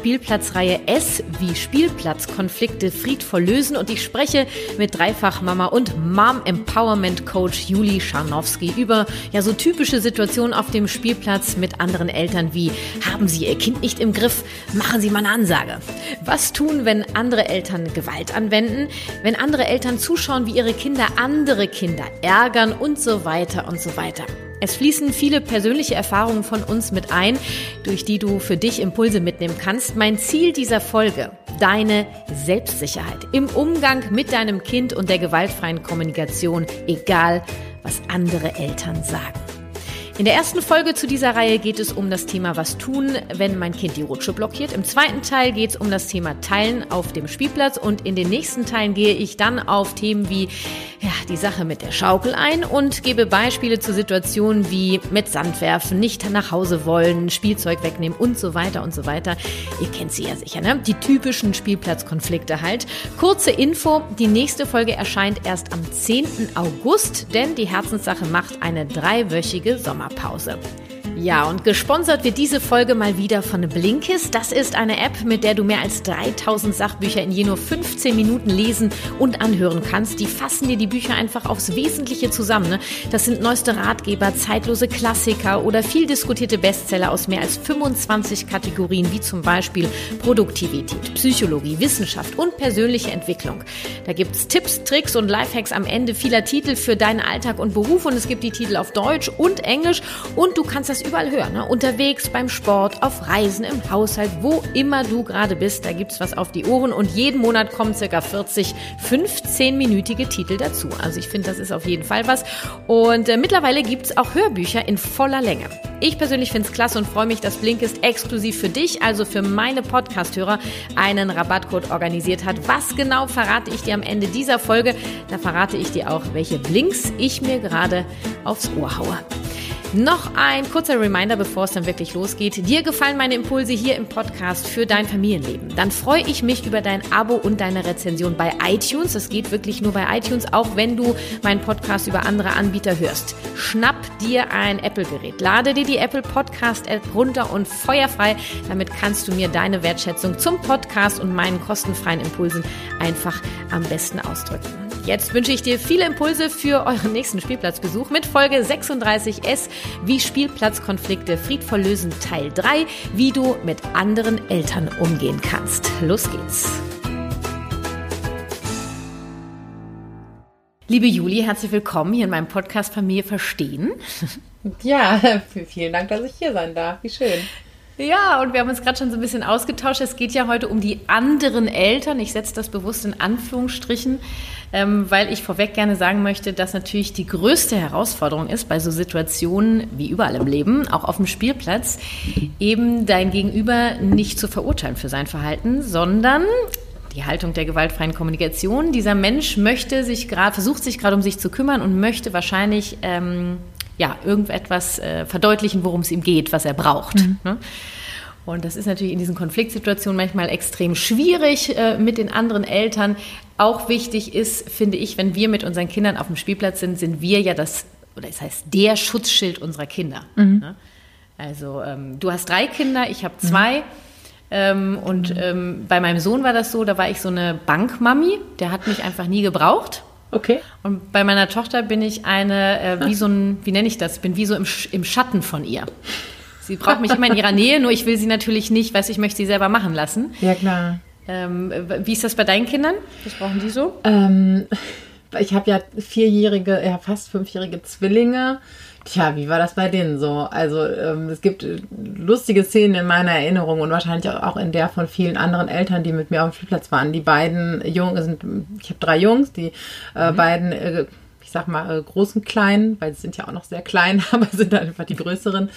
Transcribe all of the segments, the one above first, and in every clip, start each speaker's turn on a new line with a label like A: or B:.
A: Spielplatzreihe S wie Spielplatzkonflikte friedvoll lösen und ich spreche mit Dreifachmama und Mom Empowerment Coach Juli Scharnowski über ja so typische Situationen auf dem Spielplatz mit anderen Eltern wie haben Sie Ihr Kind nicht im Griff, machen Sie mal eine Ansage. Was tun, wenn andere Eltern Gewalt anwenden, wenn andere Eltern zuschauen, wie ihre Kinder andere Kinder ärgern und so weiter und so weiter. Es fließen viele persönliche Erfahrungen von uns mit ein, durch die du für dich Impulse mitnehmen kannst. Mein Ziel dieser Folge, deine Selbstsicherheit im Umgang mit deinem Kind und der gewaltfreien Kommunikation, egal was andere Eltern sagen. In der ersten Folge zu dieser Reihe geht es um das Thema Was tun, wenn mein Kind die Rutsche blockiert. Im zweiten Teil geht es um das Thema Teilen auf dem Spielplatz und in den nächsten Teilen gehe ich dann auf Themen wie ja, die Sache mit der Schaukel ein und gebe Beispiele zu Situationen wie mit Sand werfen, nicht nach Hause wollen, Spielzeug wegnehmen und so weiter und so weiter. Ihr kennt sie ja sicher, ne? Die typischen Spielplatzkonflikte halt. Kurze Info, die nächste Folge erscheint erst am 10. August, denn die Herzenssache macht eine dreiwöchige Sommer Sommerpause. Ja, und gesponsert wird diese Folge mal wieder von Blinkist. Das ist eine App, mit der du mehr als 3000 Sachbücher in je nur 15 Minuten lesen und anhören kannst. Die fassen dir die Bücher einfach aufs Wesentliche zusammen. Ne? Das sind neueste Ratgeber, zeitlose Klassiker oder viel diskutierte Bestseller aus mehr als 25 Kategorien, wie zum Beispiel Produktivität, Psychologie, Wissenschaft und persönliche Entwicklung. Da gibt es Tipps, Tricks und Lifehacks am Ende vieler Titel für deinen Alltag und Beruf und es gibt die Titel auf Deutsch und Englisch und du kannst das überall hören. Ne? Unterwegs, beim Sport, auf Reisen, im Haushalt, wo immer du gerade bist, da gibt's was auf die Ohren und jeden Monat kommen circa 40 15-minütige Titel dazu. Also ich finde, das ist auf jeden Fall was. Und äh, mittlerweile gibt's auch Hörbücher in voller Länge. Ich persönlich finde es klasse und freue mich, dass Blinkist exklusiv für dich, also für meine Podcast-Hörer, einen Rabattcode organisiert hat. Was genau verrate ich dir am Ende dieser Folge? Da verrate ich dir auch, welche Blinks ich mir gerade aufs Ohr haue. Noch ein kurzer Reminder, bevor es dann wirklich losgeht. Dir gefallen meine Impulse hier im Podcast für dein Familienleben. Dann freue ich mich über dein Abo und deine Rezension bei iTunes. Das geht wirklich nur bei iTunes, auch wenn du meinen Podcast über andere Anbieter hörst. Schnapp dir ein Apple-Gerät. Lade dir die Apple Podcast-App runter und feuerfrei. Damit kannst du mir deine Wertschätzung zum Podcast und meinen kostenfreien Impulsen einfach am besten ausdrücken. Jetzt wünsche ich dir viele Impulse für euren nächsten Spielplatzbesuch mit Folge 36S wie Spielplatzkonflikte friedvoll lösen Teil 3, wie du mit anderen Eltern umgehen kannst. Los geht's. Liebe Juli, herzlich willkommen hier in meinem Podcast Familie Verstehen.
B: Ja, vielen Dank, dass ich hier sein darf. Wie schön.
A: Ja, und wir haben uns gerade schon so ein bisschen ausgetauscht. Es geht ja heute um die anderen Eltern. Ich setze das bewusst in Anführungsstrichen, ähm, weil ich vorweg gerne sagen möchte, dass natürlich die größte Herausforderung ist bei so Situationen wie überall im Leben, auch auf dem Spielplatz, eben dein Gegenüber nicht zu verurteilen für sein Verhalten, sondern die Haltung der gewaltfreien Kommunikation. Dieser Mensch möchte sich gerade, versucht sich gerade um sich zu kümmern und möchte wahrscheinlich ähm, ja, irgendetwas äh, verdeutlichen, worum es ihm geht, was er braucht. Mhm. Ne? Und das ist natürlich in diesen Konfliktsituationen manchmal extrem schwierig äh, mit den anderen Eltern. Auch wichtig ist, finde ich, wenn wir mit unseren Kindern auf dem Spielplatz sind, sind wir ja das, oder das heißt der Schutzschild unserer Kinder. Mhm. Ne? Also ähm, du hast drei Kinder, ich habe zwei. Mhm. Ähm, und ähm, bei meinem Sohn war das so, da war ich so eine Bankmami, der hat mich einfach nie gebraucht.
B: Okay.
A: Und bei meiner Tochter bin ich eine, äh, wie so ein, wie nenne ich das? Bin wie so im, im Schatten von ihr. Sie braucht mich immer in ihrer Nähe, nur ich will sie natürlich nicht, weiß ich möchte sie selber machen lassen.
B: Ja, klar.
A: Ähm, wie ist das bei deinen Kindern? Was brauchen die so?
B: Ähm, ich habe ja vierjährige, ja fast fünfjährige Zwillinge. Tja, wie war das bei denen so? Also ähm, es gibt lustige Szenen in meiner Erinnerung und wahrscheinlich auch in der von vielen anderen Eltern, die mit mir auf dem Spielplatz waren. Die beiden Jungs sind, ich habe drei Jungs, die äh, mhm. beiden, äh, ich sag mal, äh, großen kleinen, weil sie sind ja auch noch sehr klein, aber sind einfach die größeren,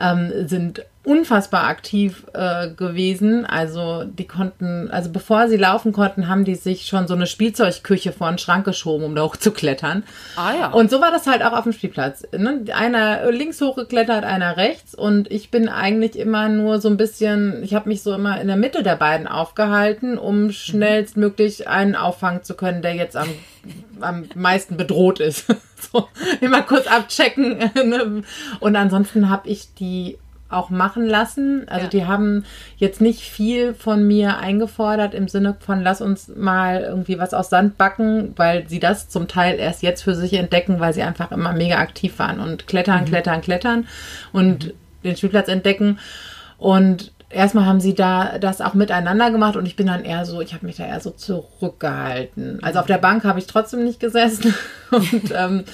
B: ähm, sind unfassbar aktiv äh, gewesen. Also die konnten, also bevor sie laufen konnten, haben die sich schon so eine Spielzeugküche vor den Schrank geschoben, um da hochzuklettern.
A: Ah ja.
B: Und so war das halt auch auf dem Spielplatz. Ne? Einer links hochgeklettert, einer rechts. Und ich bin eigentlich immer nur so ein bisschen, ich habe mich so immer in der Mitte der beiden aufgehalten, um schnellstmöglich einen auffangen zu können, der jetzt am, am meisten bedroht ist. so, immer kurz abchecken. Ne? Und ansonsten habe ich die auch machen lassen. Also
A: Ja.
B: die haben jetzt nicht viel von mir eingefordert im Sinne von lass uns mal irgendwie was aus Sand backen, weil sie das zum Teil erst jetzt für sich entdecken, weil sie einfach immer mega aktiv waren und klettern, klettern, klettern und den Spielplatz entdecken. Und erstmal haben sie da das auch miteinander gemacht und ich bin dann eher so, ich habe mich da eher so zurückgehalten. Also auf der Bank habe ich trotzdem nicht gesessen. Und, ähm,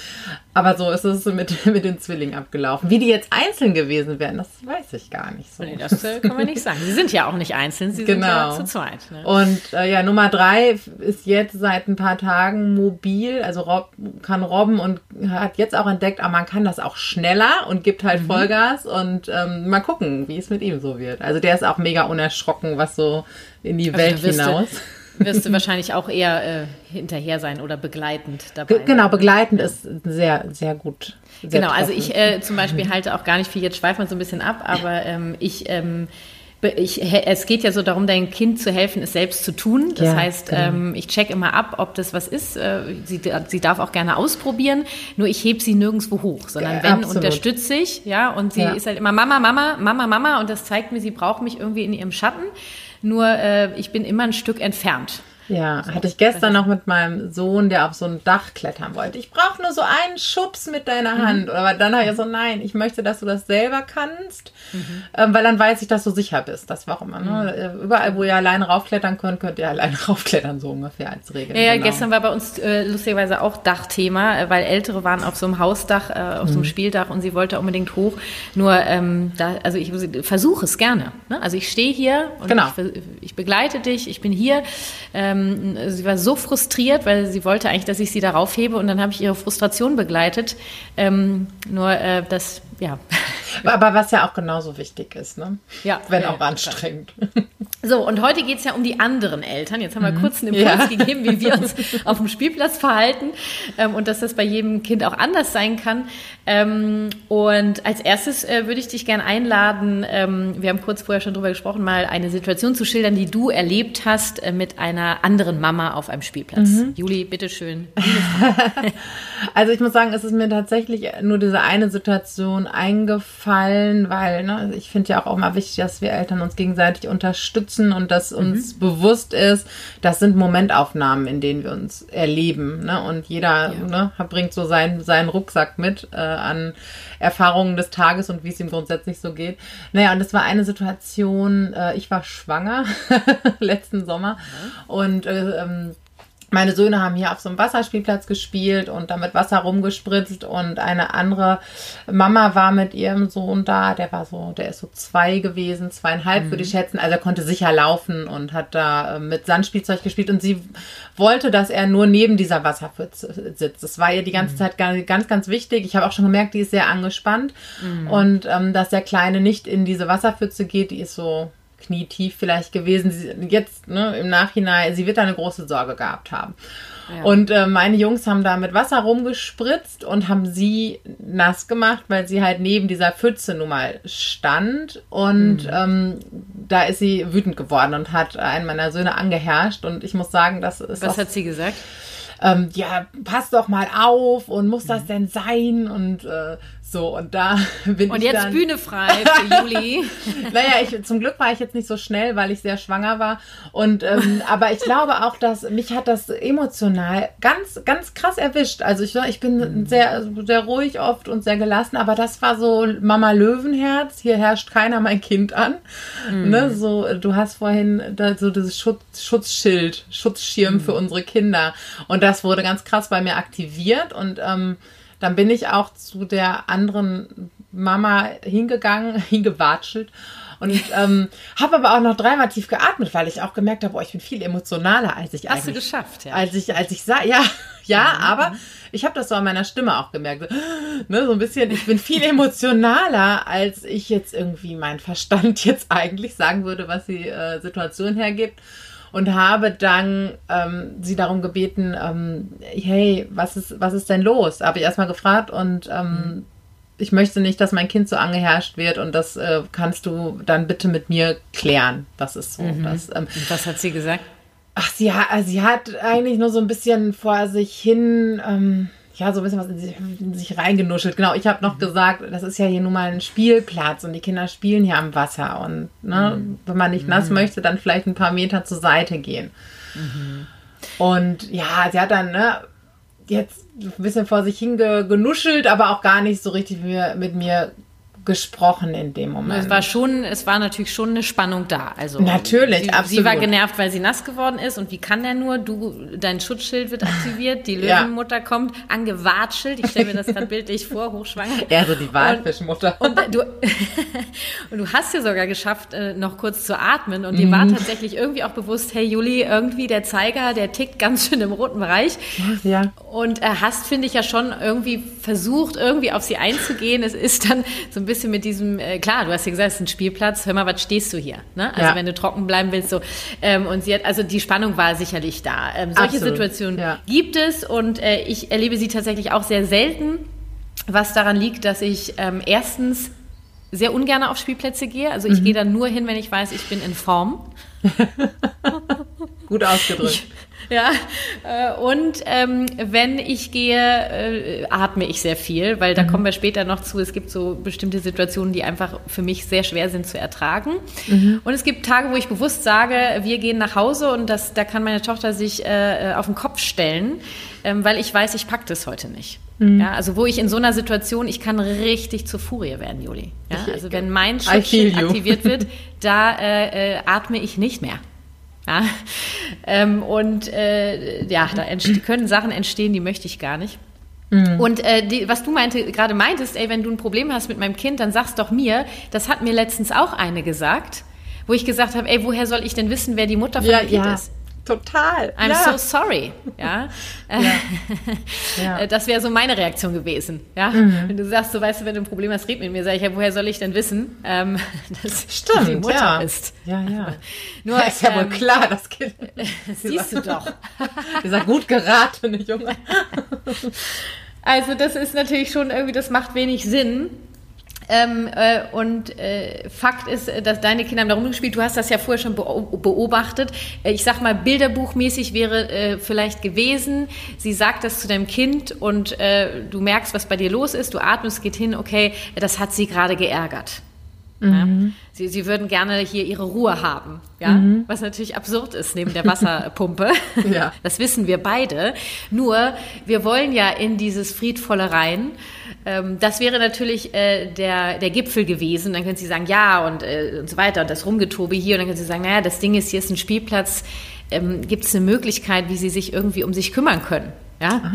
B: aber so ist es mit, mit den Zwillingen abgelaufen. Wie die jetzt einzeln gewesen wären, das weiß ich gar nicht so.
A: Nee, das äh, können wir nicht sagen. Sie sind ja auch nicht einzeln, sie sind
B: Genau.
A: ja zu zweit. Ne?
B: Und äh, ja, Nummer drei ist jetzt seit ein paar Tagen mobil, also Rob, kann robben und hat jetzt auch entdeckt, aber man kann das auch schneller und gibt
A: Mhm.
B: halt Vollgas und ähm, mal gucken, wie es mit ihm so wird. Also der ist auch mega unerschrocken, was so in die
A: Also
B: Welt hinaus.
A: Wirst du wahrscheinlich auch eher äh, hinterher sein oder begleitend dabei.
B: Ge genau, begleitend ist sehr, sehr gut. Sehr
A: Genau, also
B: treffend.
A: ich äh, zum Beispiel halte auch gar nicht viel, jetzt schweifen wir so ein bisschen ab, aber ähm, ich, ähm, ich, es geht ja so darum, deinem Kind zu helfen, es selbst zu tun. Das
B: Ja,
A: heißt,
B: genau.
A: ähm, ich check immer ab, ob das was ist. Äh, sie, sie darf auch gerne ausprobieren, nur ich heb sie nirgendwo hoch, sondern wenn,
B: absolut.
A: unterstütze ich, ja, und sie
B: Ja.
A: ist halt immer Mama, Mama, Mama, Mama und das zeigt mir, sie braucht mich irgendwie in ihrem Schatten, nur äh, ich bin immer ein Stück entfernt.
B: Ja, hatte ich gestern noch mit meinem Sohn, der auf so ein Dach klettern wollte. Ich brauche nur so einen Schubs mit deiner
A: Mhm.
B: Hand. Aber dann habe ich so, nein, ich möchte, dass du das selber kannst,
A: Mhm.
B: ähm, weil dann weiß ich, dass du sicher bist. Das war auch immer. Ne? Überall, wo ihr alleine raufklettern könnt, könnt ihr alleine raufklettern, so ungefähr als Regel.
A: Ja, ja
B: Genau.
A: gestern war bei uns äh, lustigerweise auch Dachthema, äh, weil Ältere waren auf so einem Hausdach, äh, auf so
B: Mhm.
A: einem Spieldach und sie wollte unbedingt hoch. Nur, ähm, da, also ich versuche es gerne. Ne? Also ich stehe hier und
B: Genau.
A: ich, ich begleite dich, ich bin hier. Ähm, sie war so frustriert, weil sie wollte eigentlich, dass ich sie darauf hebe und dann habe ich ihre Frustration begleitet. Ähm, nur äh, das, ja.
B: Aber was ja auch genauso wichtig ist, ne?
A: Ja,
B: Wenn
A: ja,
B: auch anstrengend.
A: So, und heute geht's ja um die anderen Eltern. Jetzt haben wir kurz einen
B: Mhm. Ja.
A: Impuls gegeben, wie wir uns auf dem Spielplatz verhalten ähm, und dass das bei jedem Kind auch anders sein kann. Ähm, und als erstes äh, würde ich dich gerne einladen, ähm, wir haben kurz vorher schon drüber gesprochen, mal eine Situation zu schildern, die du erlebt hast äh, mit einer anderen Mama auf einem Spielplatz.
B: Mhm.
A: Juli, bitteschön.
B: Also ich muss sagen, es ist mir tatsächlich nur diese eine Situation eingefallen, weil ne, ich finde ja auch immer wichtig, dass wir Eltern uns gegenseitig unterstützen und dass uns bewusst ist, das sind Momentaufnahmen, in denen wir uns erleben. Ne? Und jeder ne, bringt so seinen, seinen Rucksack mit äh, an Erfahrungen des Tages und wie es ihm grundsätzlich so geht. Naja, und es war eine Situation, äh, ich war schwanger letzten Sommer und äh, ähm, meine Söhne haben hier auf so einem Wasserspielplatz gespielt und damit Wasser rumgespritzt und eine andere Mama war mit ihrem Sohn da, der war so, der ist so zwei gewesen, zweieinhalb würde ich schätzen, also er konnte sicher laufen und hat da äh, mit Sandspielzeug gespielt und sie wollte, dass er nur neben dieser Wasserpfütze sitzt. Das war ihr die ganze Zeit ganz, ganz, wichtig. Ich habe auch schon gemerkt, die ist sehr angespannt und ähm, dass der Kleine nicht in diese Wasserpfütze geht, die ist so knietief vielleicht gewesen. Sie, jetzt ne, im Nachhinein, sie wird da eine große Sorge gehabt haben.
A: Ja.
B: Und äh, meine Jungs haben da mit Wasser rumgespritzt und haben sie nass gemacht, weil sie halt neben dieser Pfütze nun mal stand. Und ähm, da ist sie wütend geworden und hat einen meiner Söhne angeherrscht. Und ich muss sagen, das ist
A: Was
B: auch
A: hat sie gesagt?
B: ähm, ja, pass doch mal auf und muss das denn sein und äh, so und da bin
A: Und
B: ich
A: jetzt
B: dann,
A: Bühne frei für Juli.
B: naja, ich, zum Glück war ich jetzt nicht so schnell, weil ich sehr schwanger war und ähm, aber ich glaube auch, dass mich hat das emotional ganz ganz krass erwischt. Also ich, ich bin sehr sehr ruhig oft und sehr gelassen, aber das war so Mama Löwenherz. Hier herrscht keiner mein Kind an. Ne, so du hast vorhin da, so dieses Schutz, Schutzschild, Schutzschirm für unsere Kinder und das wurde ganz krass bei mir aktiviert und ähm, dann bin ich auch zu der anderen Mama hingegangen, hingewatschelt und ähm, habe aber auch noch dreimal tief geatmet, weil ich auch gemerkt habe, boah, ich bin viel emotionaler, als ich
A: Hast du geschafft, ja.
B: Als ich, als ich sah, ja, ja, aber ich habe das so an meiner Stimme auch gemerkt. So, ne, so ein bisschen, ich bin viel emotionaler, als ich jetzt irgendwie mein Verstand jetzt eigentlich sagen würde, was die äh, Situation hergibt. Und habe dann ähm, sie darum gebeten, ähm, hey, was ist, was ist denn los? Habe ich erstmal gefragt und ähm, ich möchte nicht, dass mein Kind so angeherrscht wird und das äh, kannst du dann bitte mit mir klären. Das ist so. Das, ähm,
A: was hat sie gesagt?
B: Ach, sie hat, also sie hat eigentlich nur so ein bisschen vor sich hin, ähm, ja, so ein bisschen was in sich, in sich reingenuschelt. Genau, ich habe noch gesagt, das ist ja hier nun mal ein Spielplatz und die Kinder spielen hier am Wasser. Und ne, wenn man nicht nass möchte, dann vielleicht ein paar Meter zur Seite gehen. Und ja, sie hat dann ne, jetzt ein bisschen vor sich hin ge- genuschelt, aber auch gar nicht so richtig mit mir, mit mir gesprochen in dem Moment.
A: Es war schon, es war natürlich schon eine Spannung da. Also
B: Natürlich,
A: sie, Sie
B: absolut.
A: war genervt, weil sie nass geworden ist und wie kann der nur? Du, dein Schutzschild wird aktiviert, die
B: Ja.
A: Löwenmutter kommt, angewatschelt. Ich stelle mir das gerade bildlich vor, hochschwanger.
B: Eher so die Walfischmutter.
A: Und du, und du hast ja sogar geschafft, äh, noch kurz zu atmen. Und dir
B: Mhm.
A: war tatsächlich irgendwie auch bewusst, hey Juli, irgendwie der Zeiger, der tickt ganz schön im roten Bereich.
B: ja.
A: Und äh, hast, finde ich, ja schon irgendwie versucht, irgendwie auf sie einzugehen. Es ist dann so ein bisschen mit diesem, äh, klar, du hast ja gesagt, es ist ein Spielplatz, hör mal, was stehst du hier? Ne? Also
B: Ja.
A: wenn du trocken bleiben willst, so. Ähm, und sie hat, also die Spannung war sicherlich da. Ähm, solche
B: Absolut,
A: Situationen
B: ja.
A: gibt es und äh, ich erlebe sie tatsächlich auch sehr selten, was daran liegt, dass ich ähm, erstens sehr ungern auf Spielplätze gehe. Also ich
B: Mhm.
A: gehe dann nur hin, wenn ich weiß, ich bin in Form.
B: Gut ausgedrückt.
A: Ja, äh, und ähm, wenn ich gehe, äh, atme ich sehr viel, weil da kommen wir später noch zu. Es gibt so bestimmte Situationen, die einfach für mich sehr schwer sind zu ertragen. Und es gibt Tage, wo ich bewusst sage, wir gehen nach Hause und das, da kann meine Tochter sich äh, auf den Kopf stellen, ähm, weil ich weiß, ich pack das heute nicht. Ja, also wo ich in so einer Situation, ich kann richtig zur Furie werden, Juli. Ja, also wenn mein Schutzschild aktiviert wird, da äh, äh, atme ich nicht mehr. Ja? Ähm, und äh, ja, da können Sachen entstehen, die möchte ich gar nicht. Und äh, die, was du meinte, gerade meintest, ey, wenn du ein Problem hast mit meinem Kind, dann sag's doch mir. Das hat mir letztens auch eine gesagt, wo ich gesagt habe, ey, woher soll ich denn wissen, wer die Mutter von
B: Ja,
A: dem Kind
B: ja.
A: ist?
B: Total.
A: I'm
B: ja.
A: so sorry. Ja.
B: Ja.
A: Das wäre so meine Reaktion gewesen. Ja.
B: Mhm.
A: Wenn du sagst, so weißt du, wenn du ein Problem hast, red mit mir, sag ich, ja, woher soll ich denn wissen, ähm, dass
B: Stimmt,
A: die Mutter
B: ja.
A: ist?
B: Ja, ja.
A: Nur,
B: ja, ist ja wohl
A: ähm,
B: klar, das Kind.
A: Siehst du doch.
B: Dieser gut geratene Junge.
A: Also das ist natürlich schon irgendwie, das macht wenig Sinn. Ähm, äh, und äh, Fakt ist, äh, dass deine Kinder haben da rumgespielt. Du hast das ja vorher schon beo- beobachtet. Äh, ich sag mal, bilderbuchmäßig wäre äh, vielleicht gewesen, sie sagt das zu deinem Kind und äh, du merkst, was bei dir los ist, du atmest, geht hin, okay, das hat sie gerade geärgert. Ja? Sie, sie würden gerne hier ihre Ruhe haben, ja? was natürlich absurd ist neben der Wasserpumpe.
B: Ja.
A: Das wissen wir beide. Nur, wir wollen ja in dieses Friedvolle rein. Ähm, das wäre natürlich äh, der, der Gipfel gewesen. Dann können Sie sagen, ja, und, äh, und so weiter, und das Rumgetobe hier. Und dann können Sie sagen, naja, das Ding ist, hier ist ein Spielplatz. Ähm, Gibt es eine Möglichkeit, wie Sie sich irgendwie um sich kümmern können? Ja,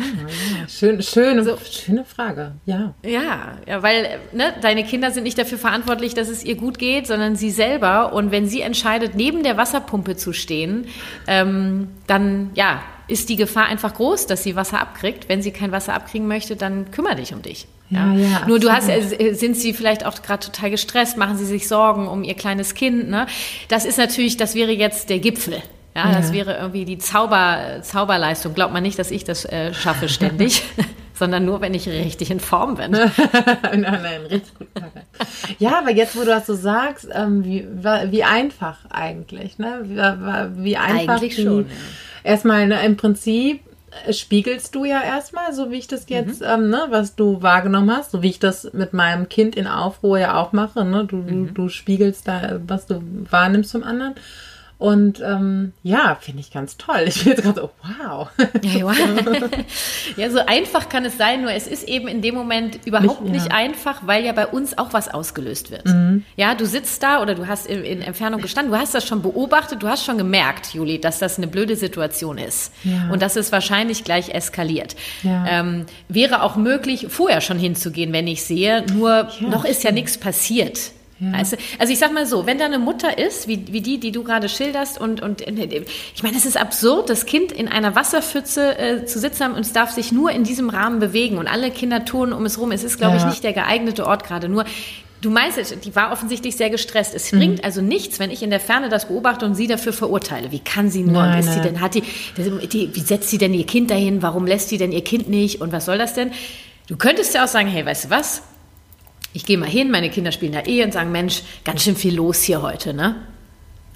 B: Schön, schöne, schöne Frage. Ja.
A: ja, ja, weil ne, deine Kinder sind nicht dafür verantwortlich, dass es ihr gut geht, sondern sie selber. Und wenn sie entscheidet, neben der Wasserpumpe zu stehen, ähm, dann ja, ist die Gefahr einfach groß, dass sie Wasser abkriegt. Wenn sie kein Wasser abkriegen möchte, dann kümmere dich um dich.
B: Ja, ja,
A: Nur du hast, äh, sind sie vielleicht auch gerade total gestresst, machen sie sich Sorgen um ihr kleines Kind. Ne? Das ist natürlich, das wäre jetzt der Gipfel. Ja, das
B: Ja.
A: wäre irgendwie die Zauber, Zauberleistung. Glaubt man nicht, dass ich das äh, schaffe ständig, sondern nur, wenn ich richtig in Form bin.
B: nein, nein, richtig gut. Ja, aber jetzt, wo du das so sagst, ähm, wie, wie einfach eigentlich, ne? Wie, wie einfach.
A: Eigentlich
B: die,
A: schon, ja.
B: Erstmal, ne, im Prinzip spiegelst du ja erstmal, so wie ich das jetzt,
A: Mhm.
B: ähm, ne, was du wahrgenommen hast, so wie ich das mit meinem Kind in Aufruhr ja auch mache, ne? Du,
A: Mhm.
B: du, du spiegelst da, was du wahrnimmst zum anderen. Und ähm, ja, finde ich ganz toll. Ich bin jetzt gerade so, wow.
A: Ja, ja, so einfach kann es sein, nur es ist eben in dem Moment überhaupt nicht, ja. nicht einfach, weil ja bei uns auch was ausgelöst wird. Mhm. Ja, du sitzt da oder du hast in, in, Entfernung gestanden, du hast das schon beobachtet, du hast schon gemerkt, Juli, dass das eine blöde Situation ist ja. und dass es wahrscheinlich gleich eskaliert. Ja. Ähm, wäre auch möglich, vorher schon hinzugehen, wenn ich sehe, nur noch ist ja nichts passiert. Ja. Also, also ich sag mal so, wenn da eine Mutter ist, wie, wie die, die du gerade schilderst, und, und ich meine, es ist absurd, das Kind in einer Wasserpfütze äh, zu sitzen haben und es darf sich nur in diesem Rahmen bewegen und alle Kinder tun um es rum. Es ist, glaube ja. ich, nicht der geeignete Ort gerade. Nur Du meinst, die war offensichtlich sehr gestresst. Es mhm. bringt also nichts, wenn ich in der Ferne das beobachte und sie dafür verurteile. Wie kann sie nur? Nein, ist sie denn, hat die, die, wie setzt sie denn ihr Kind dahin? Warum lässt sie denn ihr Kind nicht? Und was soll das denn? Du könntest ja auch sagen, hey, weißt du was? Ich gehe mal hin, meine Kinder spielen da eh und sagen, Mensch, ganz schön viel los hier heute, ne?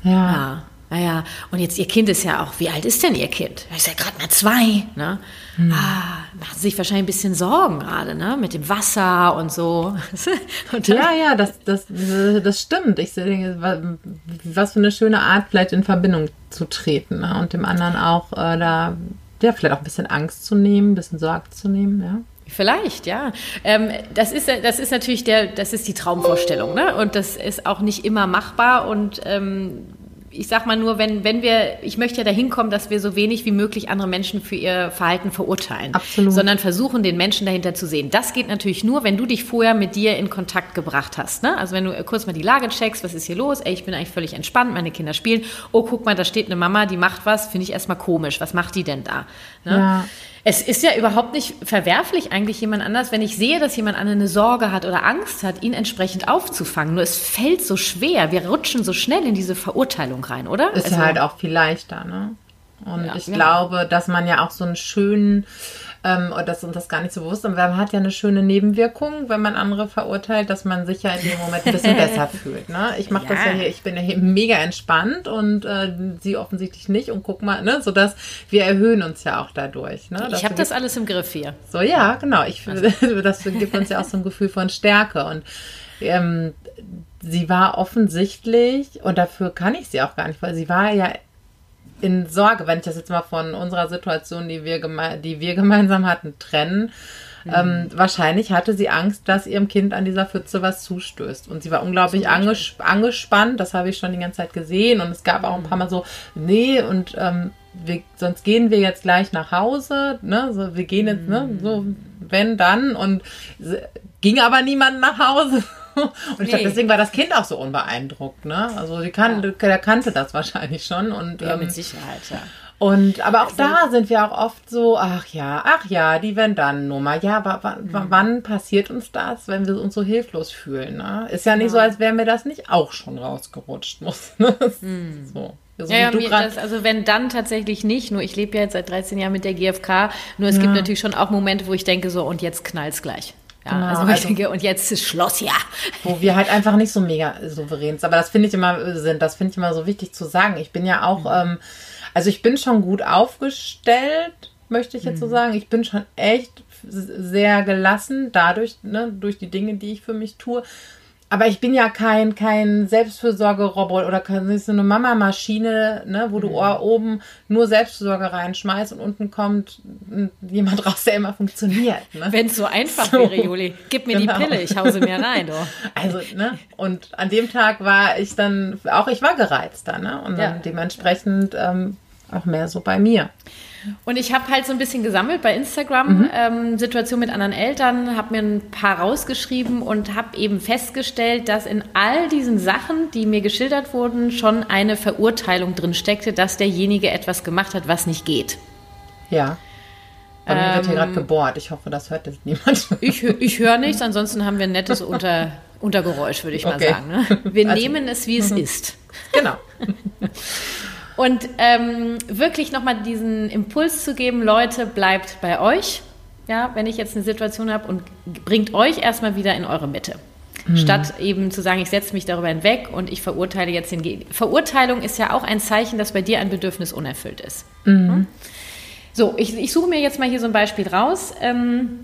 B: Ja. ja.
A: Naja, und jetzt ihr Kind ist ja auch, wie alt ist denn ihr Kind? Ist ja gerade mal zwei, ne? Hm. Ah, machen Sie sich wahrscheinlich ein bisschen Sorgen gerade, ne? Mit dem Wasser und so.
B: und ja, ja, das, das, das stimmt. Ich denke, was für eine schöne Art, vielleicht in Verbindung zu treten ne? und dem anderen auch äh, da, ja, vielleicht auch ein bisschen Angst zu nehmen, ein bisschen Sorge zu nehmen, ja.
A: Vielleicht, ja. Ähm, das, ist, das ist natürlich der, das ist die Traumvorstellung, ne? Und das ist auch nicht immer machbar. Und ähm, ich sag mal nur, wenn, wenn wir, ich möchte ja dahin kommen, dass wir so wenig wie möglich andere Menschen für ihr Verhalten verurteilen.
B: Absolut.
A: Sondern versuchen, den Menschen dahinter zu sehen. Das geht natürlich nur, wenn du dich vorher mit dir in Kontakt gebracht hast. Ne? Also wenn du kurz mal die Lage checkst, was ist hier los? Ey, ich bin eigentlich völlig entspannt, meine Kinder spielen. Oh, guck mal, da steht eine Mama, die macht was, finde ich erstmal komisch. Was macht die denn da? Ne? Ja. Es ist ja überhaupt nicht verwerflich, eigentlich jemand anders, wenn ich sehe, dass jemand eine Sorge hat oder Angst hat, ihn entsprechend aufzufangen. Nur es fällt so schwer. Wir rutschen so schnell in diese Verurteilung rein, oder?
B: Ist also, halt auch viel leichter, ne? Und ja, ich ja. glaube, dass man ja auch so einen schönen ähm, und das uns das gar nicht so bewusst. Und man hat ja eine schöne Nebenwirkung, wenn man andere verurteilt, dass man sich ja in dem Moment ein bisschen besser fühlt. Ne? Ich mache ja. das ja hier, ich bin ja hier mega entspannt und äh, sie offensichtlich nicht. Und guck mal, ne, so dass wir erhöhen uns ja auch dadurch. Ne?
A: Ich habe das alles im Griff hier.
B: So, ja, genau. Ich, also. das gibt uns ja auch so ein Gefühl von Stärke. Und ähm, sie war offensichtlich, und dafür kann ich sie auch gar nicht, weil sie war ja in Sorge, wenn ich das jetzt mal von unserer Situation, die wir, die wir gemeinsam hatten, trennen. Mhm. Ähm, wahrscheinlich hatte sie Angst, dass ihrem Kind an dieser Pfütze was zustößt. Und sie war unglaublich anges angespannt, das habe ich schon die ganze Zeit gesehen. Und es gab auch ein paar Mal so, nee, und ähm, wir, sonst gehen wir jetzt gleich nach Hause, ne? So, wir gehen jetzt, ne? So, wenn dann. Und ging aber niemand nach Hause. Und nee. ich glaube, deswegen war das Kind auch so unbeeindruckt, ne? Also die kan ja. der kannte das wahrscheinlich schon. Und,
A: ja, ähm, mit Sicherheit, ja.
B: Und aber auch also, da sind wir auch oft so, ach ja, ach ja, die wenn dann Nummer. Ja, mhm. wann passiert uns das, wenn wir uns so hilflos fühlen? Ne? Ist ja nicht ja. so, als wäre mir das nicht auch schon rausgerutscht. Muss, ne?
A: mhm. So. So ja, ja das, also wenn dann tatsächlich nicht, nur ich lebe ja jetzt seit 13 Jahren mit der GfK, nur es ja. gibt natürlich schon auch Momente, wo ich denke so, und jetzt knallt's gleich. Ja, genau, also, also denke, und jetzt ist Schloss, ja.
B: Wo wir halt einfach nicht so mega souverän sind. Aber das finde ich immer sind, das finde ich immer so wichtig zu sagen. Ich bin ja auch, mhm. ähm, also ich bin schon gut aufgestellt, möchte ich jetzt mhm. so sagen. Ich bin schon echt sehr gelassen dadurch, ne, durch die Dinge, die ich für mich tue. Aber ich bin ja kein, kein Selbstfürsorgeroboter oder kein, so eine Mama-Maschine, ne, wo du mhm. oben nur Selbstfürsorge reinschmeißt und unten kommt jemand raus, der immer funktioniert. Ne?
A: Wenn es so einfach so. wäre, Juli, gib mir genau. die Pille, ich hause mir rein. Du.
B: Also, ne, und an dem Tag war ich dann, auch ich war gereizter, ne, und dann ja. dementsprechend ähm, auch mehr so bei mir.
A: Und ich habe halt so ein bisschen gesammelt bei Instagram, mhm. ähm, Situation mit anderen Eltern, habe mir ein paar rausgeschrieben und habe eben festgestellt, dass in all diesen Sachen, die mir geschildert wurden, schon eine Verurteilung drin steckte, dass derjenige etwas gemacht hat, was nicht geht.
B: Ja. Bei mir wird hier gerade ähm, gebohrt. Ich hoffe, das hört jetzt niemand.
A: Ich, ich höre nichts, ansonsten haben wir ein nettes Unter, Untergeräusch, würde ich okay. mal sagen. Ne? Wir also, nehmen es, wie es ist.
B: Genau.
A: Und ähm, wirklich nochmal diesen Impuls zu geben, Leute, bleibt bei euch. Ja, wenn ich jetzt eine Situation habe und bringt euch erstmal wieder in eure Mitte. Mhm. Statt eben zu sagen, ich setze mich darüber hinweg und ich verurteile jetzt den Gegner. Verurteilung ist ja auch ein Zeichen, dass bei dir ein Bedürfnis unerfüllt ist. Mhm. Hm? So, ich, ich, suche mir jetzt mal hier so ein Beispiel raus. Ähm,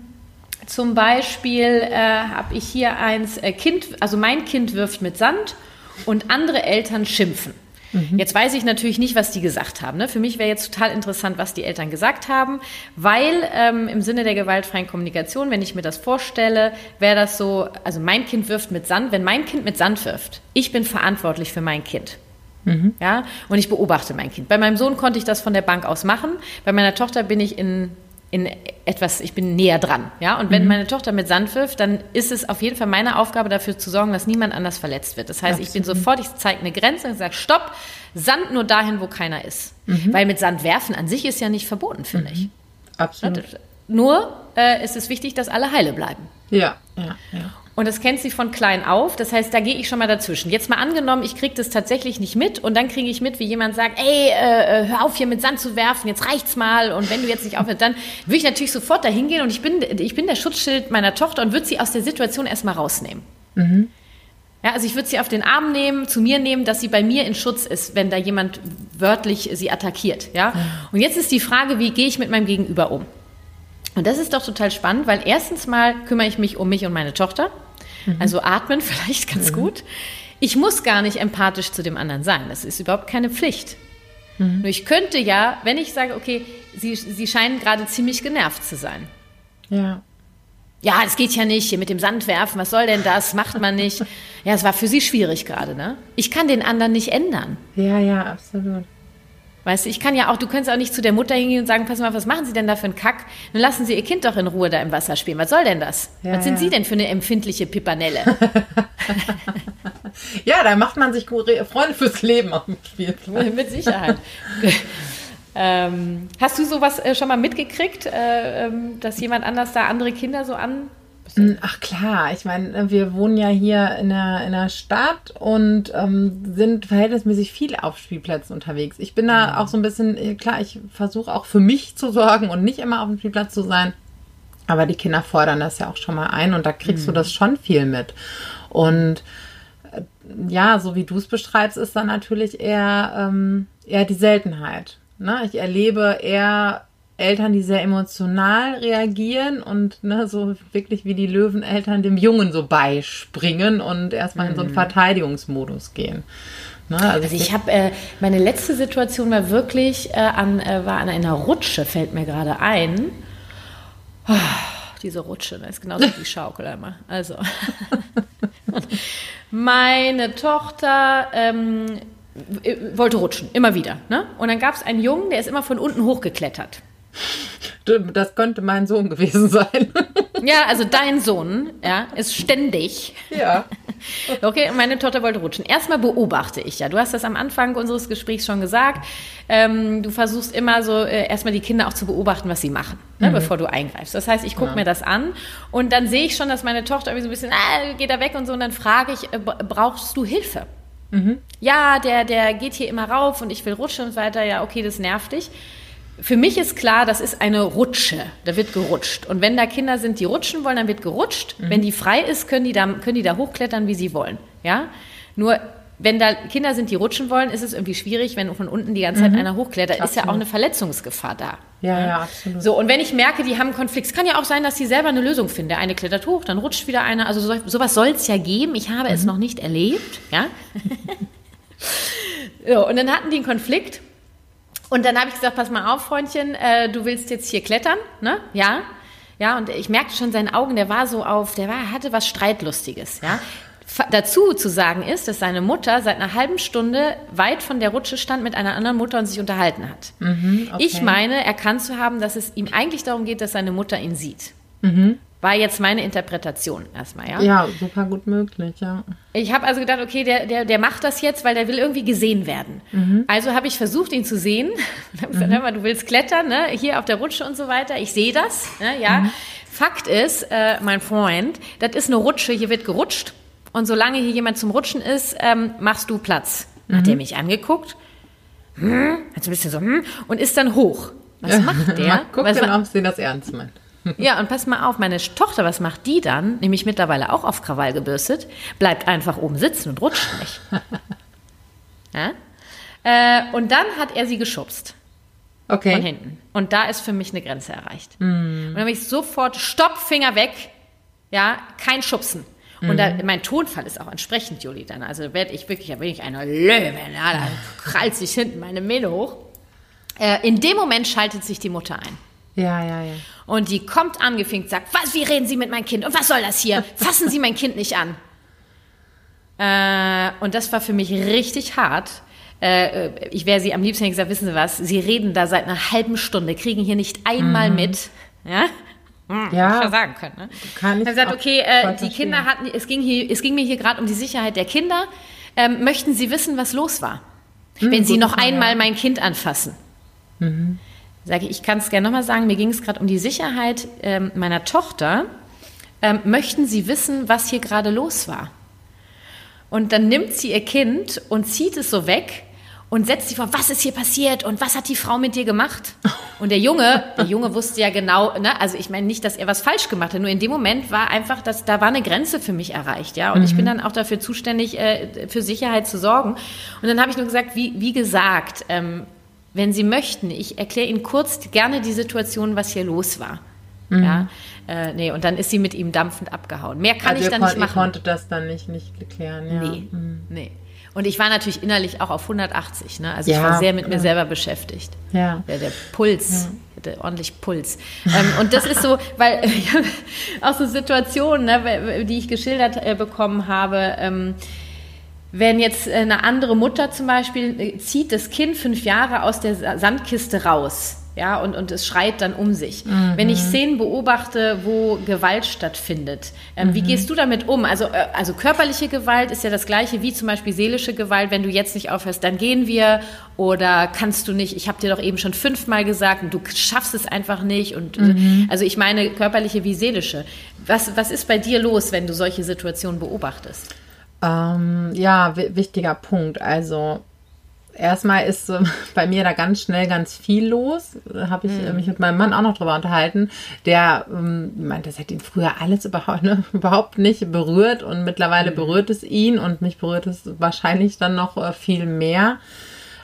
A: zum Beispiel äh, habe ich hier eins, äh, Kind, also mein Kind wirft mit Sand und andere Eltern schimpfen. Mhm. Jetzt weiß ich natürlich nicht, was die gesagt haben. Ne? Für mich wäre jetzt total interessant, was die Eltern gesagt haben, weil ähm, im Sinne der gewaltfreien Kommunikation, wenn ich mir das vorstelle, wäre das so, also mein Kind wirft mit Sand, wenn mein Kind mit Sand wirft, ich bin verantwortlich für mein Kind. Mhm. Ja, und ich beobachte mein Kind. Bei meinem Sohn konnte ich das von der Bank aus machen. Bei meiner Tochter bin ich in in etwas, ich bin näher dran. Ja? Und wenn mhm. meine Tochter mit Sand wirft, dann ist es auf jeden Fall meine Aufgabe, dafür zu sorgen, dass niemand anders verletzt wird. Das heißt, Absolut. ich bin sofort, ich zeige eine Grenze und sage, stopp, Sand nur dahin, wo keiner ist. Mhm. Weil mit Sand werfen an sich ist ja nicht verboten, finde mhm. ich.
B: Absolut.
A: Nur äh, ist es wichtig, dass alle heile bleiben.
B: Ja, ja, ja.
A: Und das kennt sie von klein auf. Das heißt, da gehe ich schon mal dazwischen. Jetzt mal angenommen, ich kriege das tatsächlich nicht mit und dann kriege ich mit, wie jemand sagt, ey, äh, äh, hör auf hier mit Sand zu werfen, jetzt reicht's mal. Und wenn du jetzt nicht aufhörst, dann würde ich natürlich sofort dahin gehen und ich bin, ich bin der Schutzschild meiner Tochter und würde sie aus der Situation erstmal rausnehmen. Mhm. Ja, also ich würde sie auf den Arm nehmen, zu mir nehmen, dass sie bei mir in Schutz ist, wenn da jemand wörtlich sie attackiert. Ja? Und jetzt ist die Frage, wie gehe ich mit meinem Gegenüber um? Und das ist doch total spannend, weil erstens mal kümmere ich mich um mich und meine Tochter. Mhm. Also atmen vielleicht ganz mhm. gut. Ich muss gar nicht empathisch zu dem anderen sein. Das ist überhaupt keine Pflicht. Mhm. Nur ich könnte ja, wenn ich sage, okay, Sie, Sie scheinen gerade ziemlich genervt zu sein.
B: Ja.
A: Ja, es geht ja nicht, hier mit dem Sand werfen, was soll denn das? Macht man nicht. Ja, es war für Sie schwierig gerade, ne? Ich kann den anderen nicht ändern.
B: Ja, ja, absolut.
A: Weißt du, ich kann ja auch, du könntest auch nicht zu der Mutter hingehen und sagen, pass mal, was machen Sie denn da für einen Kack? Dann lassen Sie Ihr Kind doch in Ruhe da im Wasser spielen. Was soll denn das? Ja, was sind ja. Sie denn für eine empfindliche Pipanelle?
B: ja, da macht man sich Freunde fürs Leben auf dem Spielplatz.
A: Mit Sicherheit. ähm, hast du sowas äh, schon mal mitgekriegt, äh, ähm, dass jemand anders da andere Kinder so an
B: hm, ach klar, ich meine, wir wohnen ja hier in der, in der Stadt und ähm, sind verhältnismäßig viel auf Spielplätzen unterwegs. Ich bin da mhm. auch so ein bisschen, äh, klar, ich versuche auch für mich zu sorgen und nicht immer auf dem Spielplatz zu sein. Aber die Kinder fordern das ja auch schon mal ein und da kriegst mhm. du das schon viel mit. Und äh, ja, so wie du es beschreibst, ist dann natürlich eher, ähm, eher die Seltenheit. Ne? Ich erlebe eher Eltern, die sehr emotional reagieren und ne, so wirklich wie die Löweneltern dem Jungen so beispringen und erstmal in so einen mhm. Verteidigungsmodus gehen.
A: Ne, also, also, ich habe äh, meine letzte Situation war wirklich äh, an äh, war an einer Rutsche fällt mir gerade ein. Oh, diese Rutsche, das ist genauso wie die Schaukel einmal. Also meine Tochter ähm, wollte rutschen, immer wieder. Ne? Und dann gab es einen Jungen, der ist immer von unten hochgeklettert.
B: Das könnte mein Sohn gewesen sein.
A: Ja, also dein Sohn, ja, ist ständig.
B: Ja.
A: Okay, meine Tochter wollte rutschen. Erstmal beobachte ich ja. Du hast das am Anfang unseres Gesprächs schon gesagt. Ähm, du versuchst immer so äh, erstmal die Kinder auch zu beobachten, was sie machen, ne, mhm. bevor du eingreifst. Das heißt, ich gucke ja. mir das an und dann sehe ich schon, dass meine Tochter irgendwie so ein bisschen, ah, geht da weg und so. Und dann frage ich, äh, brauchst du Hilfe? Mhm. Ja, der, der geht hier immer rauf und ich will rutschen und so weiter. Ja, okay, das nervt dich. Für mich ist klar, das ist eine Rutsche. Da wird gerutscht. Und wenn da Kinder sind, die rutschen wollen, dann wird gerutscht. Mhm. Wenn die frei ist, können die, da, können die da hochklettern, wie sie wollen. Ja? Nur, wenn da Kinder sind, die rutschen wollen, ist es irgendwie schwierig, wenn von unten die ganze Zeit mhm. einer hochklettert. Absolut. Ist ja auch eine Verletzungsgefahr da.
B: Ja, ja, absolut.
A: So, und wenn ich merke, die haben einen Konflikt, es kann ja auch sein, dass sie selber eine Lösung finden. Der eine klettert hoch, dann rutscht wieder einer. Also so, sowas soll es ja geben. Ich habe mhm. es noch nicht erlebt. Ja? so, und dann hatten die einen Konflikt. Und dann habe ich gesagt, pass mal auf, Freundchen, äh, du willst jetzt hier klettern, ne? Ja. Ja, und ich merkte schon seinen Augen, der war so auf, der war, hatte was Streitlustiges, ja. Dazu zu sagen ist, dass seine Mutter seit einer halben Stunde weit von der Rutsche stand mit einer anderen Mutter und sich unterhalten hat. Mhm, okay. Ich meine, erkannt zu haben, dass es ihm eigentlich darum geht, dass seine Mutter ihn sieht. Mhm. War jetzt meine Interpretation erstmal, ja?
B: Ja, super gut möglich, ja.
A: Ich habe also gedacht, okay, der, der, der macht das jetzt, weil der will irgendwie gesehen werden. Mhm. Also habe ich versucht, ihn zu sehen. Mhm. Hör mal, du willst klettern, ne? hier auf der Rutsche und so weiter. Ich sehe das, ne? ja. Mhm. Fakt ist, äh, mein Freund, das ist eine Rutsche, hier wird gerutscht. Und solange hier jemand zum Rutschen ist, ähm, machst du Platz. Mhm. Hat er mich angeguckt, hm, hat so ein bisschen so, hm, und ist dann hoch. Was macht der?
B: Guck
A: Was,
B: dann, ob sie das ernst meint.
A: Ja, und pass mal auf, meine Tochter, was macht die dann? Nämlich mittlerweile auch auf Krawall gebürstet, bleibt einfach oben sitzen und rutscht nicht. Ja? Äh, und dann hat er sie geschubst.
B: Okay.
A: Von hinten. Und da ist für mich eine Grenze erreicht. Mm. Und dann habe ich sofort, Stopp, Finger weg. Ja, kein Schubsen. Und da, mein Tonfall ist auch entsprechend, Juli, dann. Also werde ich wirklich, da bin ich eine Löwe, ja, da krallt sich hinten meine Mähne hoch. Äh, in dem Moment schaltet sich die Mutter ein.
B: Ja, ja, ja.
A: Und die kommt angefinkt, sagt, was, wie reden Sie mit meinem Kind? Und was soll das hier? Fassen Sie mein Kind nicht an. Äh, und das war für mich richtig hart. Äh, ich wäre sie am liebsten gesagt, wissen Sie was, Sie reden da seit einer halben Stunde, kriegen hier nicht einmal mhm. mit. Ja? Hm, ja, ich sagen können. Ne? Kann ich dann gesagt, okay, äh, die Kinder hatten, es ging, hier, es ging mir hier gerade um die Sicherheit der Kinder. Ähm, möchten Sie wissen, was los war? Mhm, Wenn Sie noch einmal ja. mein Kind anfassen. Mhm. Sage ich, ich kann es gerne nochmal sagen, mir ging es gerade um die Sicherheit ähm, meiner Tochter. Ähm, möchten Sie wissen, was hier gerade los war? Und dann nimmt sie ihr Kind und zieht es so weg und setzt sich vor, was ist hier passiert und was hat die Frau mit dir gemacht? Und der Junge, der Junge wusste ja genau, ne, also ich meine nicht, dass er was falsch gemacht hat, nur in dem Moment war einfach, dass da war eine Grenze für mich erreicht, ja. Und mhm. ich bin mhm. dann auch dafür zuständig, äh, für Sicherheit zu sorgen. Und dann habe ich nur gesagt, wie, wie gesagt, ähm, wenn Sie möchten, ich erkläre Ihnen kurz gerne die Situation, was hier los war. Mhm. Ja, äh, nee, und dann ist sie mit ihm dampfend abgehauen. Mehr kann also ich dann nicht machen. Ich
B: konnte das dann nicht, nicht klären, ja.
A: Nee, mhm. nee. Und ich war natürlich innerlich auch auf 180, ne? Also ja, ich war sehr mit klar. mir selber beschäftigt. Ja. Der, der Puls, ja. hatte ordentlich Puls. ähm, und das ist so, weil ich auch so Situationen, ne, die ich geschildert äh, bekommen habe, ähm, wenn jetzt eine andere Mutter zum Beispiel äh, zieht das Kind fünf Jahre aus der Sandkiste raus, ja, und, und es schreit dann um sich. Mhm. Wenn ich Szenen beobachte, wo Gewalt stattfindet, ähm, mhm. wie gehst du damit um? Also, äh, also körperliche Gewalt ist ja das gleiche wie zum Beispiel seelische Gewalt. Wenn du jetzt nicht aufhörst, dann gehen wir. Oder kannst du nicht, ich habe dir doch eben schon fünfmal gesagt und du schaffst es einfach nicht. Und mhm. also ich meine körperliche wie seelische. Was, was ist bei dir los, wenn du solche Situationen beobachtest?
B: Ähm, ja, wichtiger Punkt. Also erstmal ist äh, bei mir da ganz schnell ganz viel los. Habe ich äh, mhm. mich mit meinem Mann auch noch drüber unterhalten. Der ähm, meint, das hätte ihn früher alles überhaupt, ne, überhaupt nicht berührt und mittlerweile mhm. berührt es ihn und mich berührt es wahrscheinlich dann noch äh, viel mehr.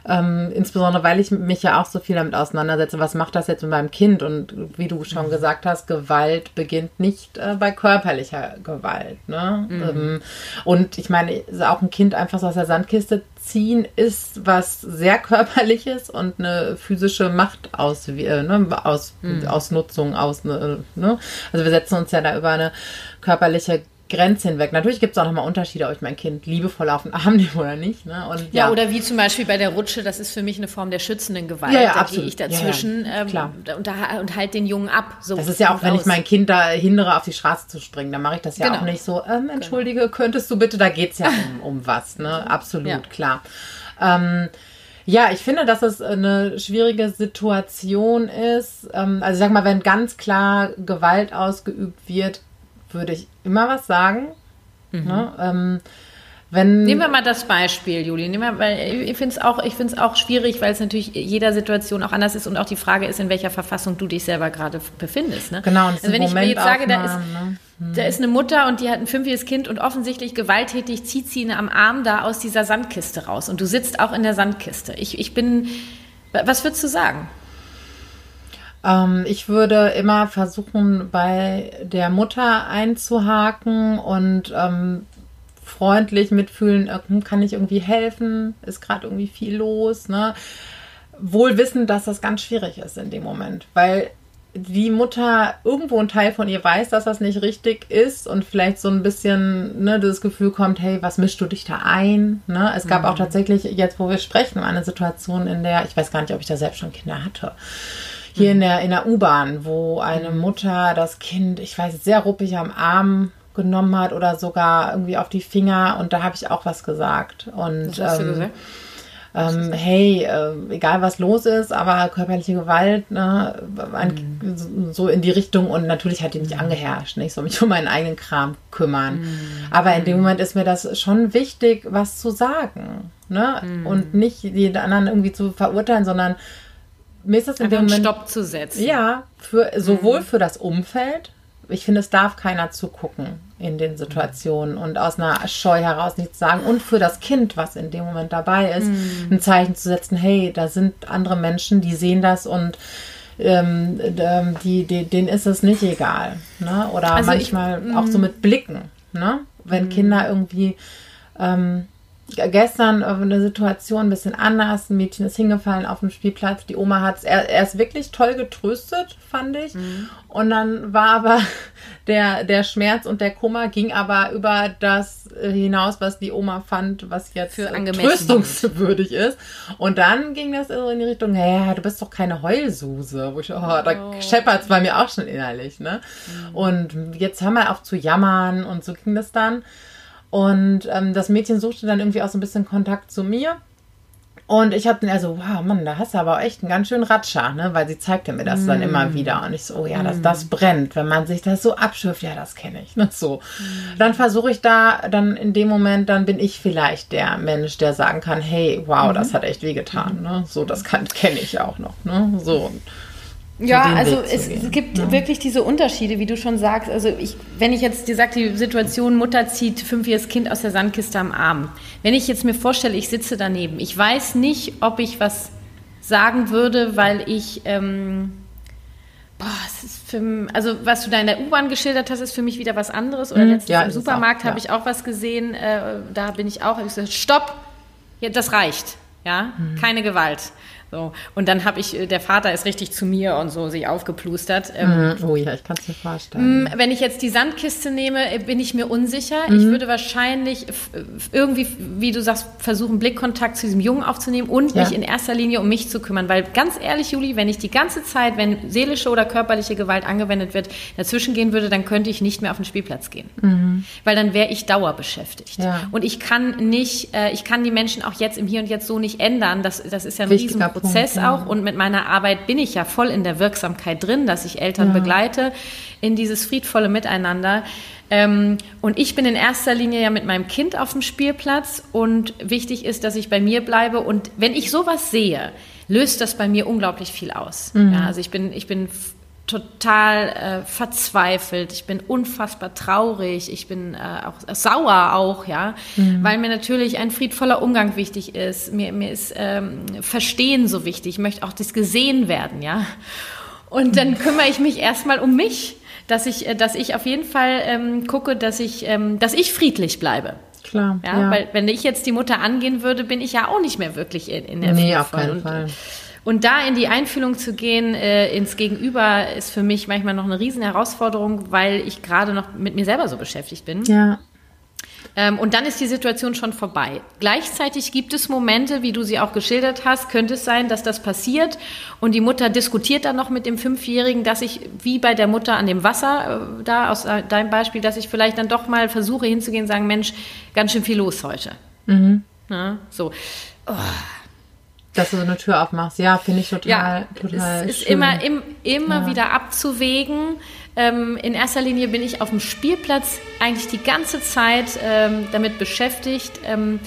B: Ähm, insbesondere, weil ich mich ja auch so viel damit auseinandersetze, was macht das jetzt mit meinem Kind? Und wie du schon gesagt hast, Gewalt beginnt nicht äh, bei körperlicher Gewalt. Ne? Mhm. Ähm, und ich meine, auch ein Kind einfach so aus der Sandkiste ziehen ist was sehr körperliches und eine physische Machtaus, äh, ne, aus, mhm. Ausnutzung aus. Ne, ne? Also wir setzen uns ja da über eine körperliche Grenze hinweg. Natürlich gibt es auch nochmal Unterschiede, ob ich mein Kind liebevoll auf den Arm nehme oder nicht. Ne?
A: Und, ja, ja, oder wie zum Beispiel bei der Rutsche, das ist für mich eine Form der schützenden Gewalt.
B: Ja, ja,
A: da
B: absolut.
A: gehe ich dazwischen ja, ja, ähm, und, und halt den Jungen ab.
B: So das ist ja auch, wenn aus. ich mein Kind da hindere, auf die Straße zu springen, dann mache ich das ja genau. auch nicht so, ähm, entschuldige, genau. könntest du bitte, da geht es ja um, um was. Ne? Absolut, klar. Ähm, ja, ich finde, dass es eine schwierige Situation ist. Ähm, also sag mal, wenn ganz klar Gewalt ausgeübt wird, würde ich immer was sagen. Mhm. Ne? Ähm, wenn
A: Nehmen wir mal das Beispiel, Juli. Nehmen wir, weil ich finde es auch, auch schwierig, weil es natürlich jeder Situation auch anders ist und auch die Frage ist, in welcher Verfassung du dich selber gerade befindest. Ne?
B: Genau. Und
A: also wenn ich mir jetzt sage, da ist, ne? hm. da ist eine Mutter und die hat ein fünfjähriges Kind und offensichtlich gewalttätig zieht sie ihn am Arm da aus dieser Sandkiste raus und du sitzt auch in der Sandkiste. Ich, ich bin, was würdest du sagen?
B: Ähm, ich würde immer versuchen, bei der Mutter einzuhaken und ähm, freundlich mitfühlen, äh, hm, kann ich irgendwie helfen? Ist gerade irgendwie viel los, ne? Wohl wissen, dass das ganz schwierig ist in dem Moment, weil die Mutter irgendwo ein Teil von ihr weiß, dass das nicht richtig ist und vielleicht so ein bisschen ne, das Gefühl kommt, hey, was mischst du dich da ein? Ne? Es gab mhm. auch tatsächlich, jetzt wo wir sprechen, eine Situation, in der, ich weiß gar nicht, ob ich da selbst schon Kinder hatte, hier mhm. in der, in der U-Bahn, wo eine mhm. Mutter das Kind, ich weiß, sehr ruppig am Arm genommen hat oder sogar irgendwie auf die Finger und da habe ich auch was gesagt. Und was ähm? Ähm, hey, äh, egal was los ist, aber körperliche Gewalt, ne, an, mhm. so in die Richtung und natürlich hat die mich mhm. angeherrscht. Ne? Ich soll mich um meinen eigenen Kram kümmern. Mhm. Aber in dem Moment ist mir das schon wichtig, was zu sagen. Ne? Mhm. Und nicht die anderen irgendwie zu verurteilen, sondern mir ist das in dem Moment.
A: Stopp zu setzen.
B: Ja, für, sowohl mhm. für das Umfeld. Ich finde, es darf keiner zugucken in den Situationen und aus einer Scheu heraus nichts sagen. Und für das Kind, was in dem Moment dabei ist, mhm. ein Zeichen zu setzen, hey, da sind andere Menschen, die sehen das und ähm, ähm die, die, denen ist es nicht egal. Ne? Oder also manchmal ich, auch so mit Blicken. Ne? wenn mhm. Kinder irgendwie ähm, gestern eine Situation ein bisschen anders. Ein Mädchen ist hingefallen auf dem Spielplatz. Die Oma hat es, er, er, ist wirklich toll getröstet, fand ich. Mhm. Und dann war aber der, der Schmerz und der Kummer ging aber über das hinaus, was die Oma fand, was jetzt Für tröstungswürdig ist. Und dann ging das in die Richtung, ja, du bist doch keine Heulsuse. Wo ich, oh, da oh. scheppert es bei mir auch schon innerlich. Ne? Mhm. Und jetzt haben wir auf zu jammern und so ging das dann. Und ähm, das Mädchen suchte dann irgendwie auch so ein bisschen Kontakt zu mir. Und ich habe dann so, wow, Mann, da hast du aber echt einen ganz schönen Ratscher, ne? Weil sie zeigte mir das mm. dann immer wieder. Und ich so, oh ja, das, das brennt. Wenn man sich das so abschürft, ja, das kenne ich. Ne? So. Mm. Dann versuche ich da, dann in dem Moment, dann bin ich vielleicht der Mensch, der sagen kann, hey, wow, mhm. das hat echt wehgetan. Ne? So, das kenne ich auch noch. Ne? So.
A: Ja, also es, es, gibt ja. wirklich diese Unterschiede, wie du schon sagst. Also ich, wenn ich jetzt dir sage, die Situation, Mutter zieht fünfjähriges Kind aus der Sandkiste am Arm. Wenn ich jetzt mir vorstelle, ich sitze daneben, ich weiß nicht, ob ich was sagen würde, weil ich, ähm, boah, es ist für, also was du da in der U-Bahn geschildert hast, ist für mich wieder was anderes. Oder mhm. letztens ja, im Supermarkt habe ich auch was gesehen, äh, da bin ich auch, ich gesagt, stopp, ja, das reicht, ja, mhm. keine Gewalt. So. Und dann habe ich, äh, der Vater ist richtig zu mir und so sich aufgeplustert.
B: Ähm, mhm. Oh ja, ich kann es mir vorstellen.
A: Mm, wenn ich jetzt die Sandkiste nehme, äh, bin ich mir unsicher. Mhm. Ich würde wahrscheinlich irgendwie, wie du sagst, versuchen, Blickkontakt zu diesem Jungen aufzunehmen und ja. mich in erster Linie um mich zu kümmern. Weil ganz ehrlich, Juli, wenn ich die ganze Zeit, wenn seelische oder körperliche Gewalt angewendet wird, dazwischen gehen würde, dann könnte ich nicht mehr auf den Spielplatz gehen. Mhm. Weil dann wäre ich dauerbeschäftigt. Ja. Und ich kann nicht, äh, ich kann die Menschen auch jetzt im Hier und Jetzt so nicht ändern. Das, das ist ja ein Riesenprozess. Prozess ja. auch und mit meiner Arbeit bin ich ja voll in der Wirksamkeit drin, dass ich Eltern ja. begleite in dieses friedvolle Miteinander. Ähm, und ich bin in erster Linie ja mit meinem Kind auf dem Spielplatz und wichtig ist, dass ich bei mir bleibe. Und wenn ich sowas sehe, löst das bei mir unglaublich viel aus. Mhm. Ja, also ich bin, ich bin total äh, verzweifelt, ich bin unfassbar traurig, ich bin äh, auch sauer auch, ja, mhm. weil mir natürlich ein friedvoller Umgang wichtig ist, mir, mir ist ähm, Verstehen so wichtig, ich möchte auch das gesehen werden, ja. Und dann kümmere ich mich erstmal um mich, dass ich, äh, dass ich auf jeden Fall ähm, gucke, dass ich, ähm, dass ich friedlich bleibe.
B: Klar.
A: Ja, ja, weil wenn ich jetzt die Mutter angehen würde, bin ich ja auch nicht mehr wirklich in, in der
B: Nee, auf keinen Fall.
A: Und da in die Einfühlung zu gehen, äh, ins Gegenüber, ist für mich manchmal noch eine riesen Herausforderung, weil ich gerade noch mit mir selber so beschäftigt bin.
B: Ja.
A: Ähm, und dann ist die Situation schon vorbei. Gleichzeitig gibt es Momente, wie du sie auch geschildert hast, könnte es sein, dass das passiert und die Mutter diskutiert dann noch mit dem Fünfjährigen, dass ich, wie bei der Mutter an dem Wasser, äh, da aus äh, deinem Beispiel, dass ich vielleicht dann doch mal versuche hinzugehen und sagen, Mensch, ganz schön viel los heute. Mhm. Na, so. Oh
B: dass du so eine Tür aufmachst. Ja, finde ich total, ja, total
A: es ist schön. immer, im, immer ja. wieder abzuwägen. Ähm, in erster Linie bin ich auf dem Spielplatz eigentlich die ganze Zeit ähm, damit beschäftigt, ähm,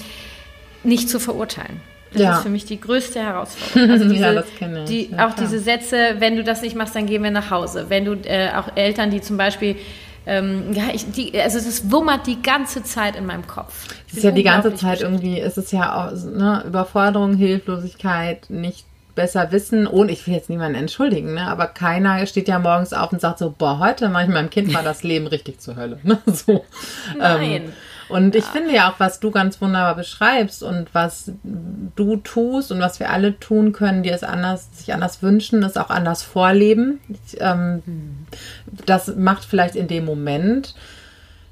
A: nicht zu verurteilen. Das ja. ist für mich die größte Herausforderung. Also diese, ja, das kenne ich. Die, auch diese Sätze, wenn du das nicht machst, dann gehen wir nach Hause. Wenn du äh, auch Eltern, die zum Beispiel ähm, ja, ich, die, also es wummert die ganze Zeit in meinem Kopf.
B: Es ist ja die ganze Zeit irgendwie, es ist ja auch, ne, Überforderung, Hilflosigkeit, nicht besser wissen und ich will jetzt niemanden entschuldigen, ne, aber keiner steht ja morgens auf und sagt so, boah, heute mache ich meinem Kind mal das Leben richtig zur Hölle. Ne? So,
A: Nein. Ähm,
B: und ja. ich finde ja auch, was du ganz wunderbar beschreibst und was du tust und was wir alle tun können, die es anders, sich anders wünschen, ist auch anders vorleben. Ich, ähm, hm. Das macht vielleicht in dem Moment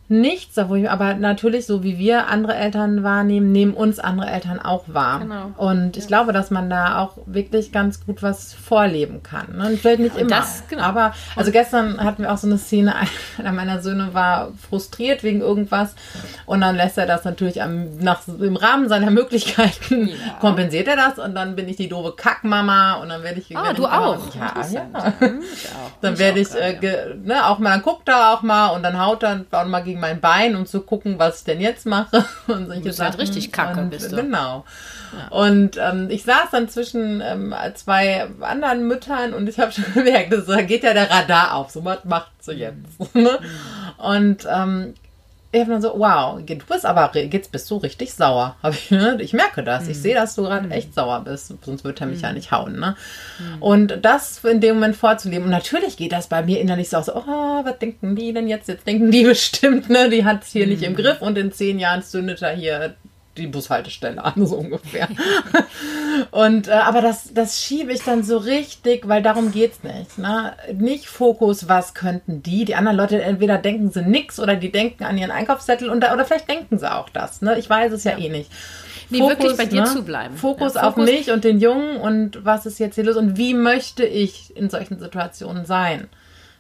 B: nichts, aber natürlich, so wie wir andere Eltern wahrnehmen, nehmen uns andere Eltern auch wahr. Genau. Und ich ja. glaube, dass man da auch wirklich ganz gut was vorleben kann. Ne? Und vielleicht nicht ja, immer. Das, genau. Aber, also gestern hatten wir auch so eine Szene, einer meiner Söhne war frustriert wegen irgendwas und dann lässt er das natürlich am, nach, im Rahmen seiner Möglichkeiten, ja. kompensiert er das und dann bin ich die doofe Kackmama und dann werde ich...
A: Ah, du auch?
B: Ja, ja. Ich auch. Dann werde ich, äh, ge, ne, auch mal, dann guckt er auch mal und dann haut er auch mal gegen mein Bein, um zu gucken, was ich denn jetzt mache.
A: Und solche du bist halt richtig kacke,
B: und,
A: bist du.
B: Genau. Ja. Und ähm, ich saß dann zwischen ähm, zwei anderen Müttern und ich habe schon gemerkt, da geht ja der Radar auf. So was macht sie jetzt. Ne? und ähm, ich habe dann so, wow, du bist aber, jetzt bist du richtig sauer. Ich, ne? ich merke das. Ich sehe, dass du gerade echt sauer bist. Sonst würde er mich ja nicht hauen. Ne? Und das in dem Moment vorzuleben. Und natürlich geht das bei mir innerlich so aus, oh, was denken die denn jetzt? Jetzt denken die bestimmt, ne? Die hat es hier nicht im Griff und in zehn Jahren zündet er hier die Bushaltestelle an, so ungefähr. und äh, aber das, das schiebe ich dann so richtig, weil darum geht's nicht. Ne? Nicht Fokus, was könnten die? Die anderen Leute entweder denken sie nix oder die denken an ihren Einkaufszettel und da, oder vielleicht denken sie auch das. Ne? Ich weiß es ja, ja. eh nicht.
A: Nee, Fokus, wirklich bei dir ne? zu bleiben.
B: Fokus, ja, Fokus auf mich und den Jungen und was ist jetzt hier los und wie möchte ich in solchen Situationen sein?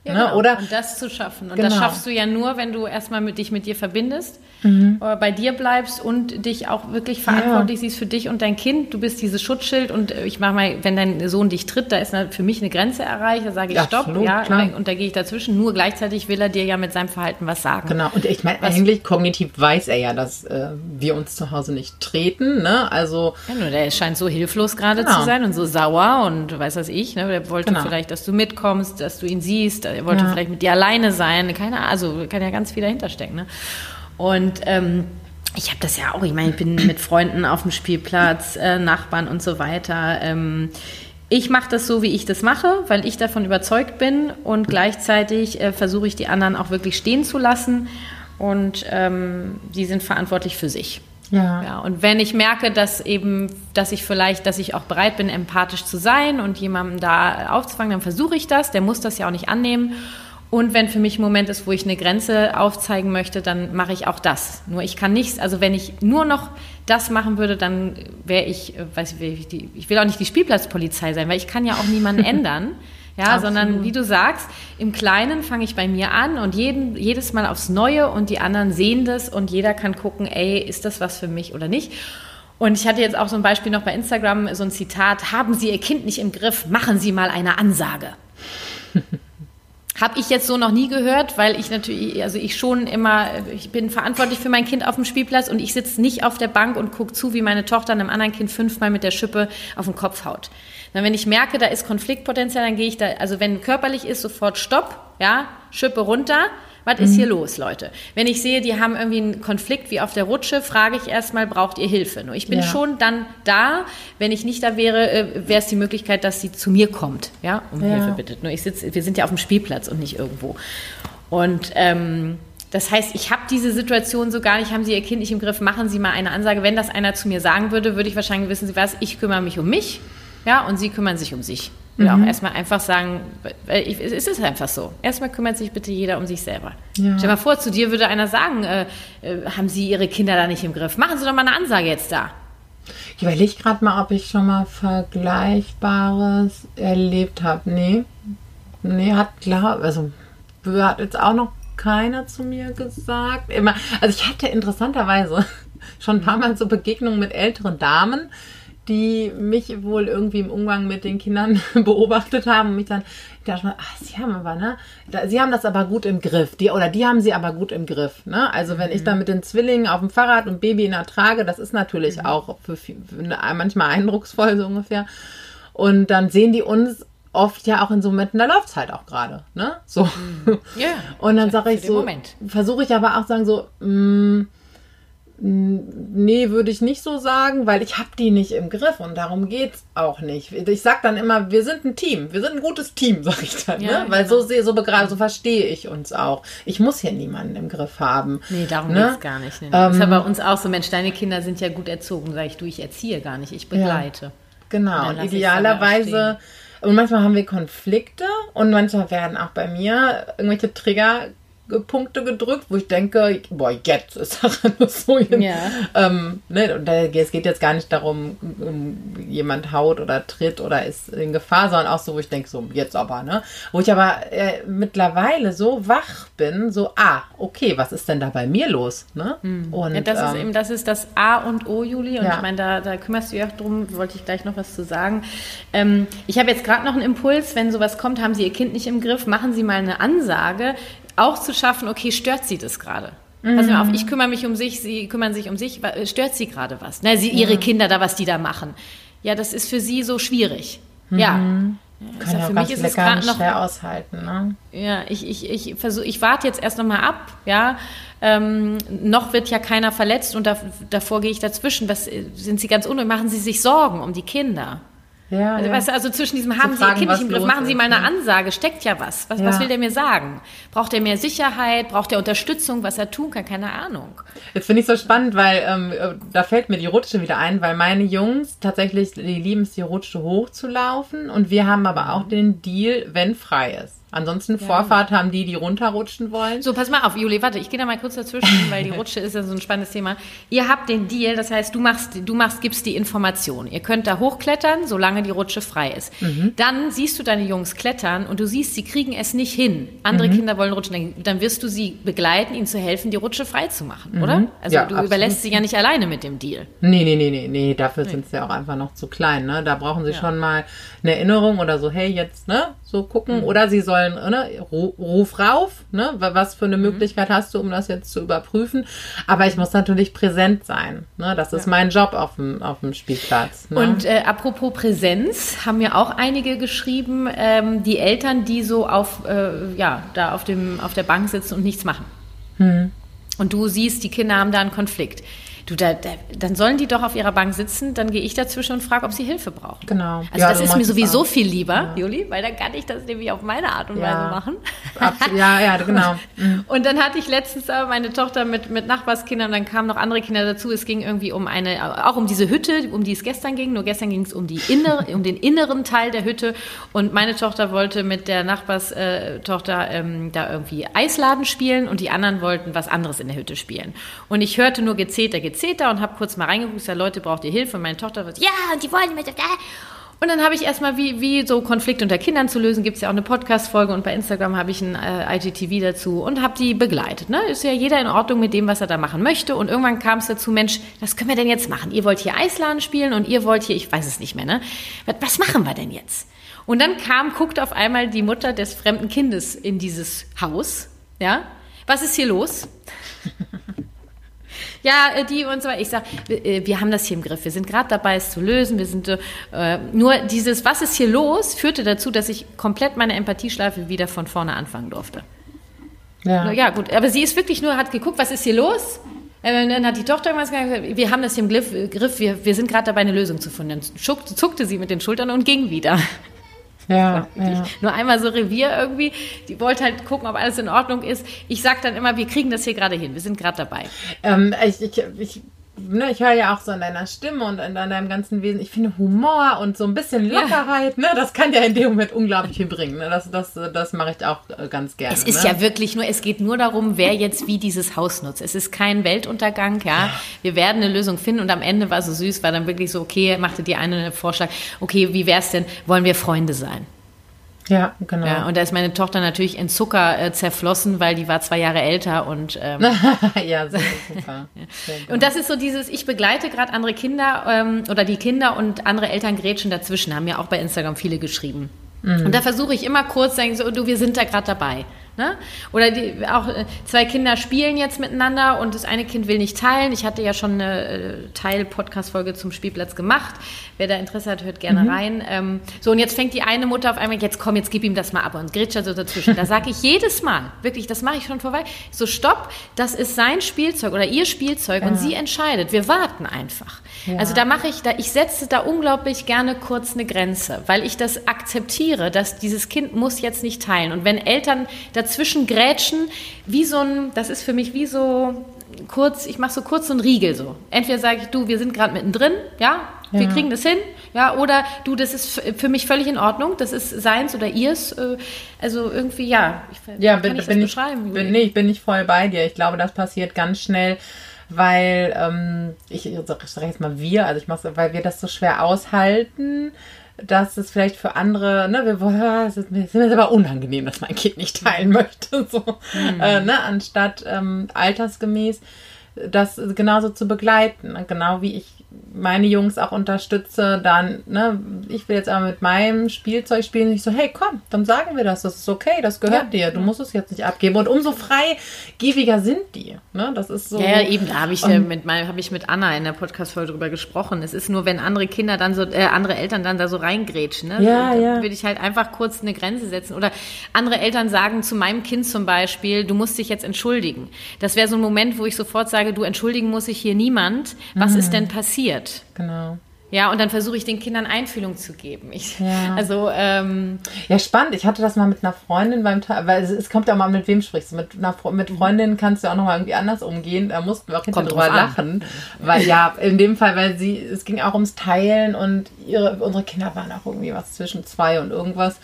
A: Ja, ne? genau. Oder und das zu schaffen. Und genau. das schaffst du ja nur, wenn du erstmal mit dich mit dir verbindest, mhm. Äh, bei dir bleibst und dich auch wirklich verantwortlich ja. siehst für dich und dein Kind. Du bist dieses Schutzschild und äh, ich mache mal, wenn dein Sohn dich tritt, da ist für mich eine Grenze erreicht. Da sage ich ja, Stopp, absolut, ja, klar. und da gehe ich dazwischen. Nur gleichzeitig will er dir ja mit seinem Verhalten was sagen.
B: Genau. Und ich meine, eigentlich kognitiv weiß er ja, dass äh, wir uns zu Hause nicht treten. Ne? Also
A: ja, nur der scheint so hilflos gerade genau. zu sein und so sauer und weiß was ich. Ne? Der wollte genau. vielleicht, dass du mitkommst, dass du ihn siehst er wollte ja. vielleicht mit dir alleine sein. Keine Ahnung, also kann ja ganz viel dahinter stecken. Ne? Und ähm, ich habe das ja auch, ich meine, ich bin mit Freunden auf dem Spielplatz, äh, Nachbarn und so weiter. Ähm, ich mache das so, wie ich das mache, weil ich davon überzeugt bin und gleichzeitig äh, versuche ich die anderen auch wirklich stehen zu lassen und ähm, die sind verantwortlich für sich. Ja. ja. Und wenn ich merke, dass eben, dass ich vielleicht, dass ich auch bereit bin, empathisch zu sein und jemandem da aufzufangen, dann versuche ich das. Der muss das ja auch nicht annehmen. Und wenn für mich ein Moment ist, wo ich eine Grenze aufzeigen möchte, dann mache ich auch das. Nur ich kann nichts, also wenn ich nur noch das machen würde, dann wäre ich, äh, weiß ich, ich will auch nicht die Spielplatzpolizei sein, weil ich kann ja auch niemanden ändern. Ja, Absolut. sondern wie du sagst, im Kleinen fange ich bei mir an und jeden, jedes Mal aufs Neue und die anderen sehen das und jeder kann gucken, ey, ist das was für mich oder nicht? Und ich hatte jetzt auch so ein Beispiel noch bei Instagram, so ein Zitat, haben Sie Ihr Kind nicht im Griff, machen Sie mal eine Ansage. Habe ich jetzt so noch nie gehört, weil ich natürlich, also ich schon immer, ich bin verantwortlich für mein Kind auf dem Spielplatz und ich sitze nicht auf der Bank und gucke zu, wie meine Tochter einem anderen Kind fünfmal mit der Schippe auf den Kopf haut. Dann, wenn ich merke, da ist Konfliktpotenzial, dann gehe ich da, also wenn körperlich ist, sofort Stopp, ja, Schippe runter. Was mhm. ist hier los, Leute? Wenn ich sehe, die haben irgendwie einen Konflikt wie auf der Rutsche, frage ich erstmal, braucht ihr Hilfe? Nur ich bin ja. schon dann da. Wenn ich nicht da wäre, äh, wäre es die Möglichkeit, dass sie zu mir kommt, ja, um ja. Hilfe bittet. Nur ich sitze, wir sind ja auf dem Spielplatz und nicht irgendwo. Und ähm, das heißt, ich habe diese Situation so gar nicht, haben Sie Ihr Kind nicht im Griff, machen Sie mal eine Ansage. Wenn das einer zu mir sagen würde, würde ich wahrscheinlich wissen Sie was, ich kümmere mich um mich ja, und sie kümmern sich um sich. Ich will mhm. auch erstmal einfach sagen, es ist einfach so. Erstmal kümmert sich bitte jeder um sich selber. Ja. Stell mal vor, zu dir würde einer sagen, äh, äh, haben Sie Ihre Kinder da nicht im Griff? Machen Sie doch mal eine Ansage jetzt da.
B: Ich überlege gerade mal, ob ich schon mal Vergleichbares erlebt habe. Nee. Nee, hat klar, also hat jetzt auch noch keiner zu mir gesagt. Immer, also ich hatte interessanterweise schon ein paar Mal so Begegnungen mit älteren Damen, die mich wohl irgendwie im Umgang mit den Kindern beobachtet haben und mich dann dachte mal, ach, sie haben aber, ne, sie haben das aber gut im Griff, die, oder die haben sie aber gut im Griff, ne, also wenn mhm. ich dann mit den Zwillingen auf dem Fahrrad und Baby in der Trage, das ist natürlich mhm. auch für, für, manchmal eindrucksvoll so ungefähr und dann sehen die uns oft ja auch in so Momenten, da läuft es halt auch gerade, ne, so. Mhm. Ja. und dann sage ich so, versuche ich aber auch sagen so, mh, mm, Nee, würde ich nicht so sagen, weil ich habe die nicht im Griff und darum geht's auch nicht. Ich sag dann immer, wir sind ein Team, wir sind ein gutes Team, sag ich dann, ja, ne? weil genau. so so begraben, so verstehe ich uns auch. Ich muss hier niemanden im Griff haben.
A: Nee, darum ne? geht's gar nicht. Nee. Ähm, das ist ja bei uns auch so, Mensch, deine Kinder sind ja gut erzogen, sag ich, du, ich erziehe gar nicht, ich begleite. Ja,
B: genau, und idealerweise und manchmal haben wir Konflikte und manchmal werden auch bei mir irgendwelche Trigger Punkte gedrückt, wo ich denke, boah, jetzt ist Sache so. Ja. Ähm, ne, und es geht jetzt gar nicht darum, um jemand haut oder tritt oder ist in Gefahr, sondern auch so, wo ich denke, so, jetzt aber, ne? Wo ich aber äh, mittlerweile so wach bin, so, ah, okay, was ist denn da bei mir los? Ne?
A: Mhm. Und, ja, das ähm, ist eben, das ist das A und O, Juli. Und ja. ich meine, da, da kümmerst du dich auch drum, wollte ich gleich noch was zu sagen. Ähm, ich habe jetzt gerade noch einen Impuls, wenn sowas kommt, haben Sie Ihr Kind nicht im Griff, machen Sie mal eine Ansage auch zu schaffen, okay, stört sie das gerade? Mhm. Pass mal auf, ich kümmere mich um sich, sie kümmern sich um sich, stört sie gerade was? Ne, sie, ihre ja. Kinder da, was die da machen. Ja, das ist für sie so schwierig. Mhm. Ja,
B: Kann ja,
A: für mich ist es gerade noch
B: schwer aushalten, ne?
A: Ja, ich, ich, ich versuche, ich warte jetzt erst noch mal ab, ja. Ähm, noch wird ja keiner verletzt und da, davor gehe ich dazwischen. Was sind Sie ganz unruhig? Machen Sie sich Sorgen um die Kinder?
B: Ja,
A: Also,
B: ja.
A: weißt du, also zwischen diesem haben Sie Ihr Kind nicht im Griff, machen Sie
B: ist,
A: mal eine
B: ne?
A: Ansage, steckt ja was. Was,
B: Ja.
A: was will der mir sagen? Braucht er mehr Sicherheit? Braucht er Unterstützung, was er tun kann? Keine Ahnung.
B: Jetzt finde ich so spannend, weil ähm, äh, da fällt mir die Rutsche wieder ein, weil meine Jungs tatsächlich, die lieben es, die Rutsche hochzulaufen und wir haben aber auch den Deal, wenn frei ist. Ansonsten Vorfahrt haben die, die runterrutschen wollen.
A: So, pass mal auf, Juli, warte, ich gehe da mal kurz dazwischen, weil die Rutsche ist ja so ein spannendes Thema. Ihr habt den Deal, das heißt, du machst, du machst, gibst die Information. Ihr könnt da hochklettern, solange die Rutsche frei ist. Dann siehst du deine Jungs klettern und du siehst, sie kriegen es nicht hin. Andere Kinder wollen rutschen, dann- wirst du sie begleiten, ihnen zu helfen, die Rutsche frei zu machen, oder? Also
B: Ja,
A: du
B: absolut.
A: überlässt sie ja nicht alleine mit dem Deal.
B: Nee, nee, nee, nee, nee, dafür sind sie auch einfach noch zu klein, ne? Da brauchen sie schon mal eine Erinnerung oder so, hey, jetzt, ne, so gucken. Oder sie sollen, ne, ru- ruf rauf, ne, wa- was für eine Möglichkeit hast du, um das jetzt zu überprüfen. Aber ich muss natürlich präsent sein, ne? Das ist mein Job auf dem, auf dem Spielplatz. Ne?
A: Und äh, apropos Präsenz, haben mir auch einige geschrieben, ähm, die Eltern, die so auf, äh, ja, da auf, dem, auf der Bank sitzen und nichts machen. Und du siehst, die Kinder haben da einen Konflikt. Du, da, da, dann sollen die doch auf ihrer Bank sitzen, dann gehe ich dazwischen und frage, ob sie Hilfe brauchen.
B: Genau.
A: Also
B: Ja,
A: das ist mir sowieso
B: auch.
A: viel lieber, Juli, weil dann kann ich das nämlich auf meine Art und
B: Ja.
A: Weise machen.
B: Absolut, ja, ja, genau.
A: Und dann hatte ich letztens meine Tochter mit, mit Nachbarskindern, dann kamen noch andere Kinder dazu. Es ging irgendwie um eine, auch um diese Hütte, um die es gestern ging. Nur gestern ging es um die innere, um den inneren Teil der Hütte. Und meine Tochter wollte mit der Nachbarstochter ähm, da irgendwie Eisladen spielen und die anderen wollten was anderes in der Hütte spielen. Und ich hörte nur Gezeter, Gezeter und habe kurz mal reingeguckt, sag, Leute, braucht ihr Hilfe? Und meine Tochter wird, ja, und die wollen mit. Und dann habe ich erstmal, wie, wie so Konflikte unter Kindern zu lösen, gibt es ja auch eine Podcast-Folge und bei Instagram habe ich ein äh, IGTV dazu und habe die begleitet. Ne? Ist ja jeder in Ordnung mit dem, was er da machen möchte. Und irgendwann kam es dazu, Mensch, was können wir denn jetzt machen? Ihr wollt hier Eisladen spielen und ihr wollt hier, ich weiß es nicht mehr, ne? Was, was machen wir denn jetzt? Und dann kam, guckt auf einmal die Mutter des fremden Kindes in dieses Haus. Ja? Was ist hier los? Ja, äh, die und so weiter. Ich sage, wir, wir haben das hier im Griff. Wir sind gerade dabei, es zu lösen. Wir sind äh, nur dieses, was ist hier los, führte dazu, dass ich komplett meine Empathieschleife wieder von vorne anfangen durfte.
B: Ja.
A: Ja, gut. Aber sie ist wirklich nur, hat geguckt, was ist hier los? Äh, Dann hat die Tochter irgendwas gesagt, wir haben das hier im Griff, äh, wir, wir sind gerade dabei, eine Lösung zu finden. Dann zuckte sie mit den Schultern und ging wieder.
B: Ja, ja.
A: Nur einmal so Revier irgendwie. Die wollte halt gucken, ob alles in Ordnung ist. Ich sage dann immer, wir kriegen das hier gerade hin. Wir sind gerade dabei.
B: Ähm, ich, ich, ich, ne, ich höre ja auch so in deiner Stimme und in deinem ganzen Wesen, ich finde Humor und so ein bisschen
A: Ja.
B: Lockerheit, ne, das kann ja in dem Moment unglaublich viel bringen. Ne? Das, das, das mache ich auch äh, ganz gerne.
A: Es ist
B: ne?
A: ja wirklich nur, es geht nur darum, wer jetzt wie dieses Haus nutzt. Es ist kein Weltuntergang, ja. Wir werden eine Lösung finden und am Ende war so süß, war dann wirklich so, okay, machte die eine einen Vorschlag, okay, wie wär's denn, wollen wir Freunde sein?
B: Ja, genau.
A: Ja, und da ist meine Tochter natürlich in Zucker äh, zerflossen, weil die war zwei Jahre älter und ähm,
B: ja, super. super.
A: Und das ist so dieses, ich begleite gerade andere Kinder ähm, oder die Kinder und andere Eltern grätschen dazwischen, haben ja auch bei Instagram viele geschrieben. Und da versuche ich immer kurz zu sagen, so, du, wir sind da gerade dabei. Ne? Oder die, auch äh, zwei Kinder spielen jetzt miteinander und das eine Kind will nicht teilen. Ich hatte ja schon eine äh, Teil-Podcast-Folge zum Spielplatz gemacht. Wer da Interesse hat, hört gerne rein. Ähm, so, und jetzt fängt die eine Mutter auf einmal, jetzt komm, jetzt gib ihm das mal ab und grätscht so dazwischen. Da sage ich jedes Mal, wirklich, das mache ich schon vorbei, so stopp, das ist sein Spielzeug oder ihr Spielzeug und sie entscheidet. Wir warten einfach. Also da mache ich, da, ich setze da unglaublich gerne kurz eine Grenze, weil ich das akzeptiere, dass dieses Kind muss jetzt nicht teilen. Und wenn Eltern dazwischen grätschen, wie so ein, das ist für mich wie so kurz, ich mache so kurz so einen Riegel so. Entweder sage ich, du, wir sind gerade mittendrin, ja, wir
B: Ja.
A: kriegen das hin, ja, oder du, das ist für mich völlig in Ordnung, das ist seins oder ihrs, äh, also irgendwie, ja, ich,
B: Ja,
A: kann
B: bin,
A: ich das
B: bin ich,
A: beschreiben?
B: bin, nee, ich bin nicht voll bei dir. Ich glaube, das passiert ganz schnell, weil ähm, ich, ich sage jetzt mal wir, also ich mache weil wir das so schwer aushalten, dass es vielleicht für andere, ne, wir wollen, ah, es ist mir mir aber unangenehm, dass mein Kind nicht teilen möchte, so,
A: Hm.
B: äh, ne, anstatt ähm, altersgemäß. das genauso zu begleiten. Genau wie ich meine Jungs auch unterstütze, dann, ne, ich will jetzt aber mit meinem Spielzeug spielen, nicht so, hey, komm, dann sagen wir das, das ist okay, das gehört ja, dir, du musst es jetzt nicht abgeben. Und umso freigebiger sind die, ne, das ist so.
A: Ja, eben, da habe ich, äh, mit, hab ich mit Anna in der Podcast-Folge drüber gesprochen. Es ist nur, wenn andere Kinder dann so, äh, andere Eltern dann da so reingrätschen, ne,
B: ja, ja.
A: würde ich halt einfach kurz eine Grenze setzen. Oder andere Eltern sagen zu meinem Kind zum Beispiel, du musst dich jetzt entschuldigen. Das wäre so ein Moment, wo ich sofort sage, du entschuldigen muss sich hier niemand. Was mhm. ist denn passiert?
B: Genau.
A: Ja, und dann versuche ich den Kindern Einfühlung zu geben. Ich, ja. Also ähm,
B: ja, spannend. Ich hatte das mal mit einer Freundin beim Tag, weil es, es, kommt ja mal mit wem sprichst du. Mit einer mit Freundinnen kannst du auch noch mal irgendwie anders umgehen. Da mussten wir auch hinterher drüber lachen, weil ja in dem Fall, weil sie es ging auch ums Teilen und ihre unsere Kinder waren auch irgendwie was zwischen zwei und irgendwas.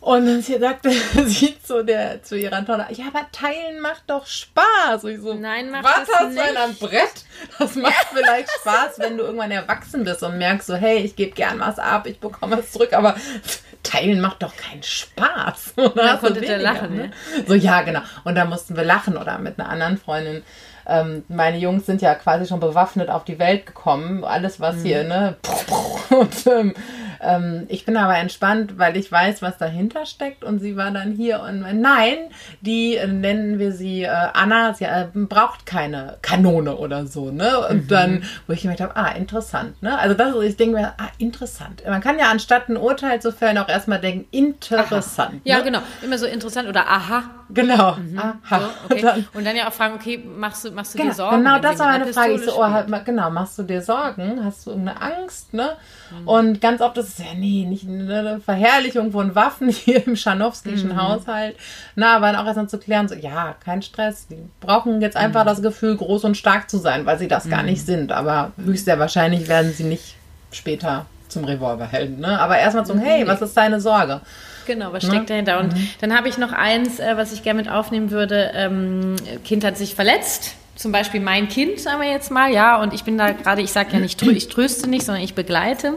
B: Und dann sagte sie zu, der, zu ihrer Tochter, ja, aber teilen macht doch Spaß. Und ich so,
A: Nein, macht
B: was
A: das
B: hast du denn am Brett? Das macht vielleicht Spaß, wenn du irgendwann erwachsen bist und merkst so, hey, ich gebe gern was ab, ich bekomme was zurück, aber teilen macht doch keinen Spaß.
A: Und dann konnte der lachen, ne?
B: So, ja, genau. Und da mussten wir lachen oder mit einer anderen Freundin ähm, meine Jungs sind ja quasi schon bewaffnet auf die Welt gekommen. Alles, was mhm. hier, ne? Und ähm, ähm, ich bin aber entspannt, weil ich weiß, was dahinter steckt. Und sie war dann hier und nein, die äh, nennen wir sie äh, Anna, sie äh, braucht keine Kanone oder so, ne? Und mhm. dann, wo ich gemerkt habe, ah, interessant, ne? Also das ist, ich denke mir, ah, interessant. Man kann ja anstatt ein Urteil zu fällen auch erstmal denken, interessant.
A: Ne? Ja, genau. Immer so interessant oder aha.
B: Genau.
A: Mhm. Aha. So, okay. dann, und dann ja auch fragen, okay, machst du, machst du
B: genau,
A: dir Sorgen?
B: Genau, das war meine Frage. Ich so, oh, halt, genau, machst du dir Sorgen? Hast du irgendeine Angst, ne? Mhm. Und ganz oft ist es ja, nee, nicht eine Verherrlichung von Waffen hier im Scharnowskischen mhm. Haushalt. Na, aber auch erstmal zu klären, so, ja, kein Stress. Die brauchen jetzt einfach mhm. das Gefühl, groß und stark zu sein, weil sie das gar nicht mhm. sind. Aber höchst sehr wahrscheinlich werden sie nicht später zum Revolverhelden. Ne? Aber erstmal zum, hey, was ist deine Sorge?
A: Genau, was steckt ne? dahinter? Und mhm. dann habe ich noch eins, äh, was ich gerne mit aufnehmen würde. Ähm, kind hat sich verletzt zum Beispiel mein Kind, sagen wir jetzt mal, ja, und ich bin da gerade, ich sage ja nicht, ich tröste nicht, sondern ich begleite.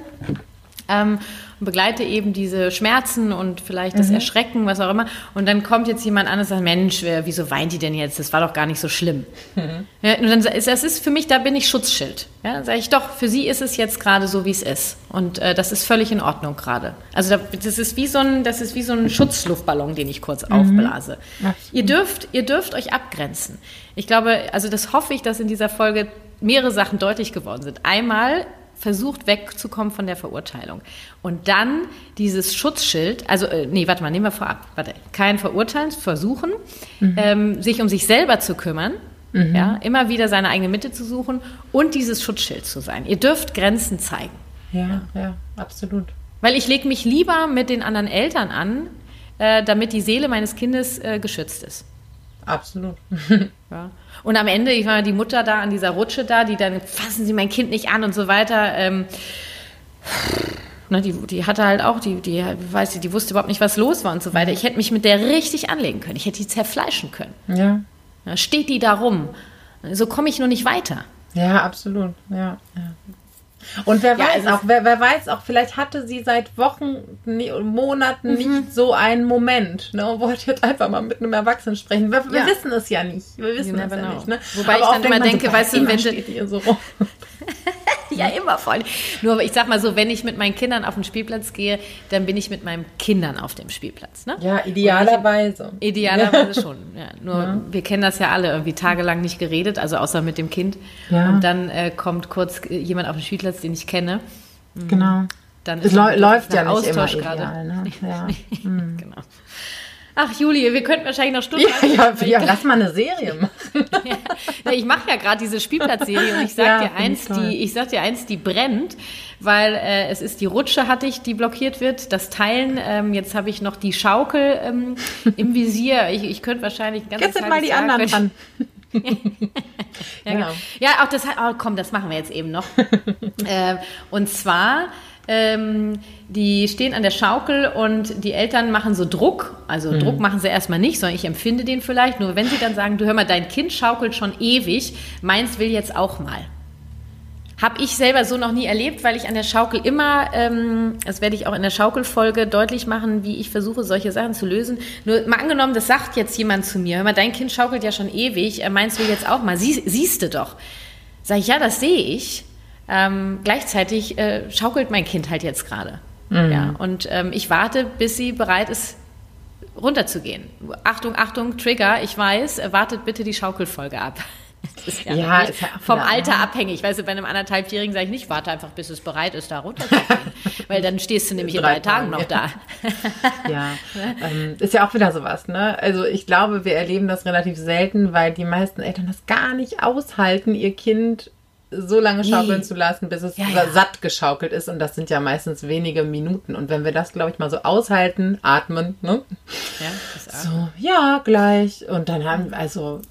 A: Ähm, begleite eben diese Schmerzen und vielleicht das mhm. Erschrecken, was auch immer. Und dann kommt jetzt jemand anderes und sagt, Mensch, wieso weint die denn jetzt? Das war doch gar nicht so schlimm. Mhm. Ja, und dann ist das ist für mich, da bin ich Schutzschild. Ja, dann sage ich doch, für sie ist es jetzt gerade so, wie es ist. Und äh, das ist völlig in Ordnung gerade. Also das ist wie so ein, das ist wie so ein Schutzluftballon, den ich kurz mhm. aufblase. Ihr dürft, ihr dürft euch abgrenzen. Ich glaube, also das hoffe ich, dass in dieser Folge mehrere Sachen deutlich geworden sind. Einmal versucht wegzukommen von der Verurteilung. Und dann dieses Schutzschild, also äh, nee, warte mal, nehmen wir vorab, warte, kein Verurteilen, versuchen, mhm. ähm, sich um sich selber zu kümmern, mhm. ja, immer wieder seine eigene Mitte zu suchen und dieses Schutzschild zu sein. Ihr dürft Grenzen zeigen.
B: Ja, ja, ja absolut.
A: Weil ich lege mich lieber mit den anderen Eltern an, äh, damit die Seele meines Kindes äh, geschützt ist.
B: Absolut.
A: ja. Und am Ende, ich war die Mutter da an dieser Rutsche da, die dann, fassen Sie mein Kind nicht an und so weiter. Ähm, ne, die, die hatte halt auch, die, die, weiß ich, die wusste überhaupt nicht, was los war und so weiter. Ich hätte mich mit der richtig anlegen können. Ich hätte die zerfleischen können.
B: Ja.
A: ja steht die da rum. So komme ich nur nicht weiter.
B: Ja, absolut. Ja, ja. Und wer ja, weiß auch, wer, wer weiß auch, vielleicht hatte sie seit Wochen, Monaten mhm. nicht so einen Moment. Ne, und wollte jetzt einfach mal mit einem Erwachsenen sprechen. Wir, wir ja. wissen es ja nicht. Wir wissen es ja nicht. Ne?
A: Wobei Aber ich dann immer denke, weißt du, wenn
B: du... So
A: ja, immer voll. Nur ich sag mal so, wenn ich mit meinen Kindern auf den Spielplatz gehe, dann bin ich mit meinen Kindern auf dem Spielplatz. Ne?
B: Ja, idealerweise.
A: Ich, idealerweise schon. Ja, nur ja. wir kennen das ja alle, irgendwie tagelang nicht geredet, also außer mit dem Kind. Ja. Und dann äh, kommt kurz jemand auf den Spielplatz, den ich kenne.
B: Mhm. Genau.
A: Dann ist es läuft ja nicht
B: Austausch
A: immer ideal,
B: ne? Ja.
A: Mhm. genau. Ach, Julie, wir könnten wahrscheinlich noch Stunden.
B: Ja, ja, ja lass mal eine Serie machen.
A: ja, ich mache ja gerade diese Spielplatzserie und ich sag ja, dir eins, die, ich sag dir eins, die brennt, weil äh, es ist die Rutsche hatte ich, die blockiert wird, das Teilen. Ähm, jetzt habe ich noch die Schaukel ähm, im Visier. Ich, ich könnte wahrscheinlich
B: ganz. Jetzt sind mal die anderen dran.
A: ja, genau. ja, auch das, oh, komm, das machen wir jetzt eben noch. äh, und zwar ähm, die stehen an der Schaukel und die Eltern machen so Druck. Also mhm. Druck machen sie erstmal nicht, sondern ich empfinde den vielleicht. Nur wenn sie dann sagen, du hör mal, dein Kind schaukelt schon ewig, meins will jetzt auch mal. habe ich selber so noch nie erlebt, weil ich an der Schaukel immer, ähm, das werde ich auch in der Schaukelfolge deutlich machen, wie ich versuche, solche Sachen zu lösen. Nur mal angenommen, das sagt jetzt jemand zu mir, hör mal, dein Kind schaukelt ja schon ewig, meinst du jetzt auch mal, Sie, siehst du doch. Sag ich, ja, das sehe ich. Ähm, gleichzeitig äh, schaukelt mein Kind halt jetzt gerade. Mhm. Ja, und ähm, ich warte, bis sie bereit ist, runterzugehen. Achtung, Achtung, Trigger, ich weiß, wartet bitte die Schaukelfolge ab. Das ist ja, ja ist vom Alter abhängig. Weißt du, bei einem anderthalbjährigen sage ich nicht, warte einfach, bis es bereit ist, da runterzugehen. Weil dann stehst du nämlich in drei, Tagen noch da.
B: ja, ähm, ist ja auch wieder sowas. Ne? Also ich glaube, wir erleben das relativ selten, weil die meisten Eltern das gar nicht aushalten, ihr Kind so lange schaukeln nee. zu lassen, bis es ja, ja. satt geschaukelt ist. Und das sind ja meistens wenige Minuten. Und wenn wir das, glaube ich, mal so aushalten, atmen, ne? Ja, das so, ja, gleich. Und dann haben, also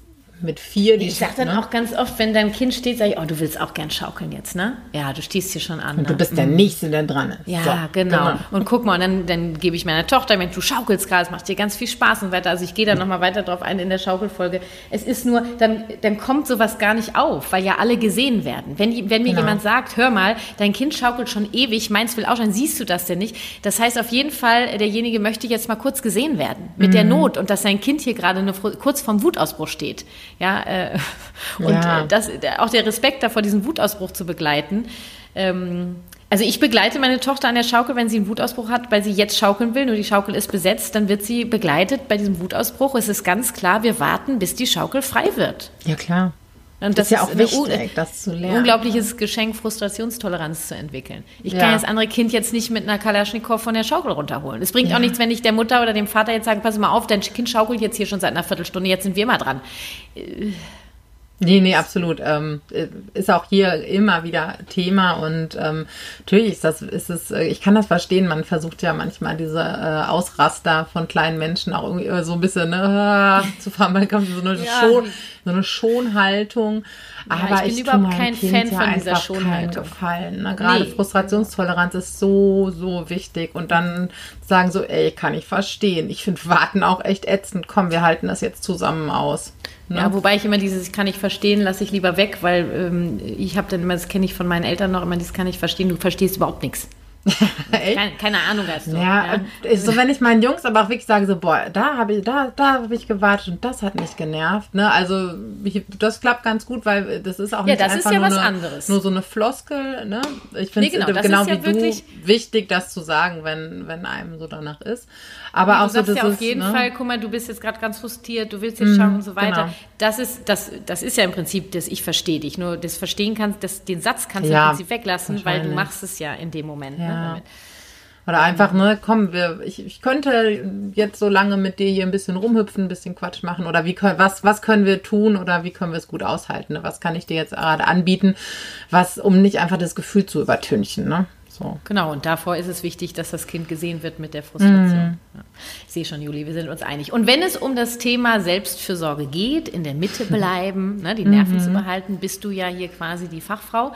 B: mit vier.
A: Die ich sage dann ne? auch ganz oft, wenn dein Kind steht, sage ich, oh, du willst auch gern schaukeln jetzt, ne? Ja, du stehst hier schon an.
B: Und du ne? bist der mhm. Nächste, der dran ist.
A: Ja, so, genau. genau. Und guck mal, und dann, dann gebe ich meiner Tochter, wenn du schaukelst gerade, es macht dir ganz viel Spaß und weiter. Also ich gehe da nochmal weiter drauf ein in der Schaukelfolge. Es ist nur, dann, dann kommt sowas gar nicht auf, weil ja alle gesehen werden. Wenn, wenn mir genau. jemand sagt, hör mal, dein Kind schaukelt schon ewig, meins will auch schon, siehst du das denn nicht? Das heißt auf jeden Fall, derjenige möchte jetzt mal kurz gesehen werden. Mit mhm. der Not und dass sein Kind hier gerade kurz vorm Wutausbruch steht. Ja, äh, und ja. das, auch der Respekt davor, diesen Wutausbruch zu begleiten. Ähm, also ich begleite meine Tochter an der Schaukel, wenn sie einen Wutausbruch hat, weil sie jetzt schaukeln will, nur die Schaukel ist besetzt, dann wird sie begleitet bei diesem Wutausbruch. Es ist ganz klar, wir warten, bis die Schaukel frei wird.
B: Ja, klar.
A: Und das, ist ja auch wichtig, das zu lernen. Unglaubliches Geschenk, Frustrationstoleranz zu entwickeln. Ich ja. kann das andere Kind jetzt nicht mit einer Kalaschnikow von der Schaukel runterholen. Es bringt ja. auch nichts, wenn ich der Mutter oder dem Vater jetzt sage, pass mal auf, dein Kind schaukelt jetzt hier schon seit einer Viertelstunde, jetzt sind wir mal dran.
B: Nee, nee, absolut. Ähm, ist auch hier immer wieder Thema und ähm, natürlich ist das, ist es, äh, ich kann das verstehen, man versucht ja manchmal diese äh, Ausraster von kleinen Menschen auch irgendwie so ein bisschen ne, zu kommt so eine, ja. Schon, so eine Schonhaltung. Ja, aber ich bin ich überhaupt kein kind Fan von dieser Schonhaltung. Gefallen, ne? Gerade nee. Frustrationstoleranz ist so, so wichtig und dann sagen so, ey, kann ich verstehen. Ich finde Warten auch echt ätzend. Komm, wir halten das jetzt zusammen aus.
A: Ne? Ja, wobei ich immer dieses, ich kann nicht verstehen, lasse ich lieber weg, weil ähm, ich habe dann immer, das kenne ich von meinen Eltern noch immer, das kann ich verstehen, du verstehst überhaupt nichts. keine, keine, Ahnung hast du.
B: Ja, ja, so wenn ich meinen Jungs aber auch wirklich sage, so, boah, da habe ich, da, da habe ich gewartet und das hat mich genervt. Ne? Also ich, das klappt ganz gut, weil das ist auch ja, nicht das einfach ist ja nur, was eine, anderes. nur so eine Floskel. Ne? Ich finde es nee, genau, genau wie ja du wichtig, das zu sagen, wenn, wenn einem so danach ist. Aber
A: du
B: auch
A: sagst so, ja auf jeden ne? Fall, guck mal, du bist jetzt gerade ganz frustriert, du willst jetzt schauen mm, und so weiter. Genau. Das ist, das, das ist ja im Prinzip, dass ich verstehe dich. Nur das Verstehen kannst, das, den Satz kannst du im Prinzip weglassen, weil du machst es ja in dem Moment. Ne, Ne,
B: Oder einfach, ne, komm, wir, ich, ich könnte jetzt so lange mit dir hier ein bisschen rumhüpfen, ein bisschen Quatsch machen oder wie was, was können wir tun oder wie können wir es gut aushalten? Ne? Was kann ich dir jetzt gerade anbieten, was, um nicht einfach das Gefühl zu übertünchen, ne?
A: So. Genau, und davor ist es wichtig, dass das Kind gesehen wird mit der Frustration. Mm. Ich sehe schon, Juli, wir sind uns einig. Und wenn es um das Thema Selbstfürsorge geht, in der Mitte bleiben, ne, die Nerven mm -hmm. zu behalten, bist du ja hier quasi die Fachfrau.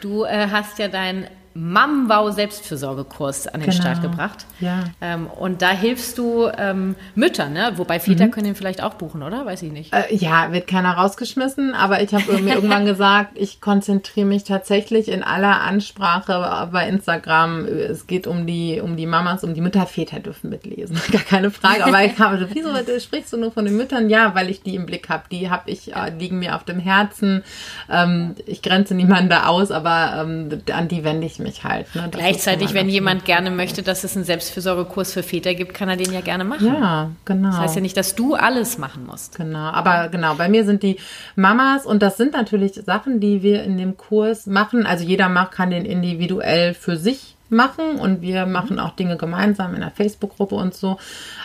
A: Du äh, hast ja dein Mammbau-Selbstfürsorgekurs an den genau. Start gebracht. Ja. Ähm, und da hilfst du ähm, Müttern, ne? wobei Väter mhm. können den vielleicht auch buchen, oder? Weiß ich nicht.
B: Äh, ja, wird keiner rausgeschmissen, aber ich habe mir irgendwann gesagt, ich konzentriere mich tatsächlich in aller Ansprache bei Instagram. Es geht um die, um die Mamas, um die Mütter. Väter dürfen mitlesen, gar keine Frage. Aber ich habe, wieso sprichst du nur von den Müttern? Ja, weil ich die im Blick habe. Die habe ich, äh, liegen mir auf dem Herzen. Ähm, ich grenze niemanden da aus, aber ähm, an die wende ich mich mich halt.
A: Ne? Gleichzeitig, wenn jemand gerne möchte, dass es einen Selbstfürsorgekurs für Väter gibt, kann er den ja gerne machen.
B: Ja, genau.
A: Das heißt ja nicht, dass du alles machen musst.
B: Genau, aber genau, bei mir sind die Mamas und das sind natürlich Sachen, die wir in dem Kurs machen. Also jeder macht, kann den individuell für sich machen und wir mhm. machen auch Dinge gemeinsam in der Facebook-Gruppe und so.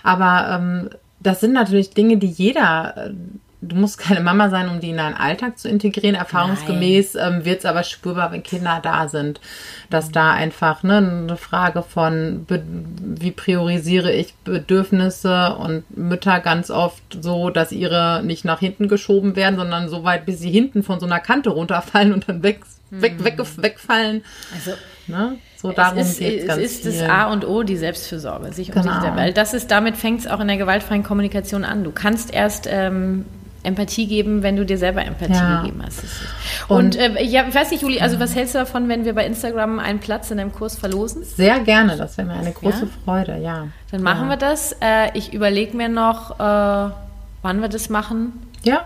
B: Aber ähm, das sind natürlich Dinge, die jeder äh, du musst keine Mama sein, um die in deinen Alltag zu integrieren. Erfahrungsgemäß ähm, wird es aber spürbar, wenn Kinder da sind, dass mhm. da einfach ne, eine Frage von, wie priorisiere ich Bedürfnisse und Mütter ganz oft so, dass ihre nicht nach hinten geschoben werden, sondern so weit, bis sie hinten von so einer Kante runterfallen und dann weg, mhm. weg, weg, wegfallen. Also
A: ne? So darum es ist, ganz es ist das A und O, die Selbstfürsorge, sich um genau. sich, weil das ist, damit fängt es auch in der gewaltfreien Kommunikation an. Du kannst erst ähm, Empathie geben, wenn du dir selber Empathie
B: Ja.
A: gegeben hast. Und, äh, ja, ich weiß nicht, Juli, also was hältst du davon, wenn wir bei Instagram einen Platz in deinem Kurs verlosen?
B: Sehr gerne, das wäre mir eine große
A: Ja?
B: Freude, ja.
A: Dann machen wir das. Äh, ich überlege mir noch, äh, wann wir das machen.
B: Ja,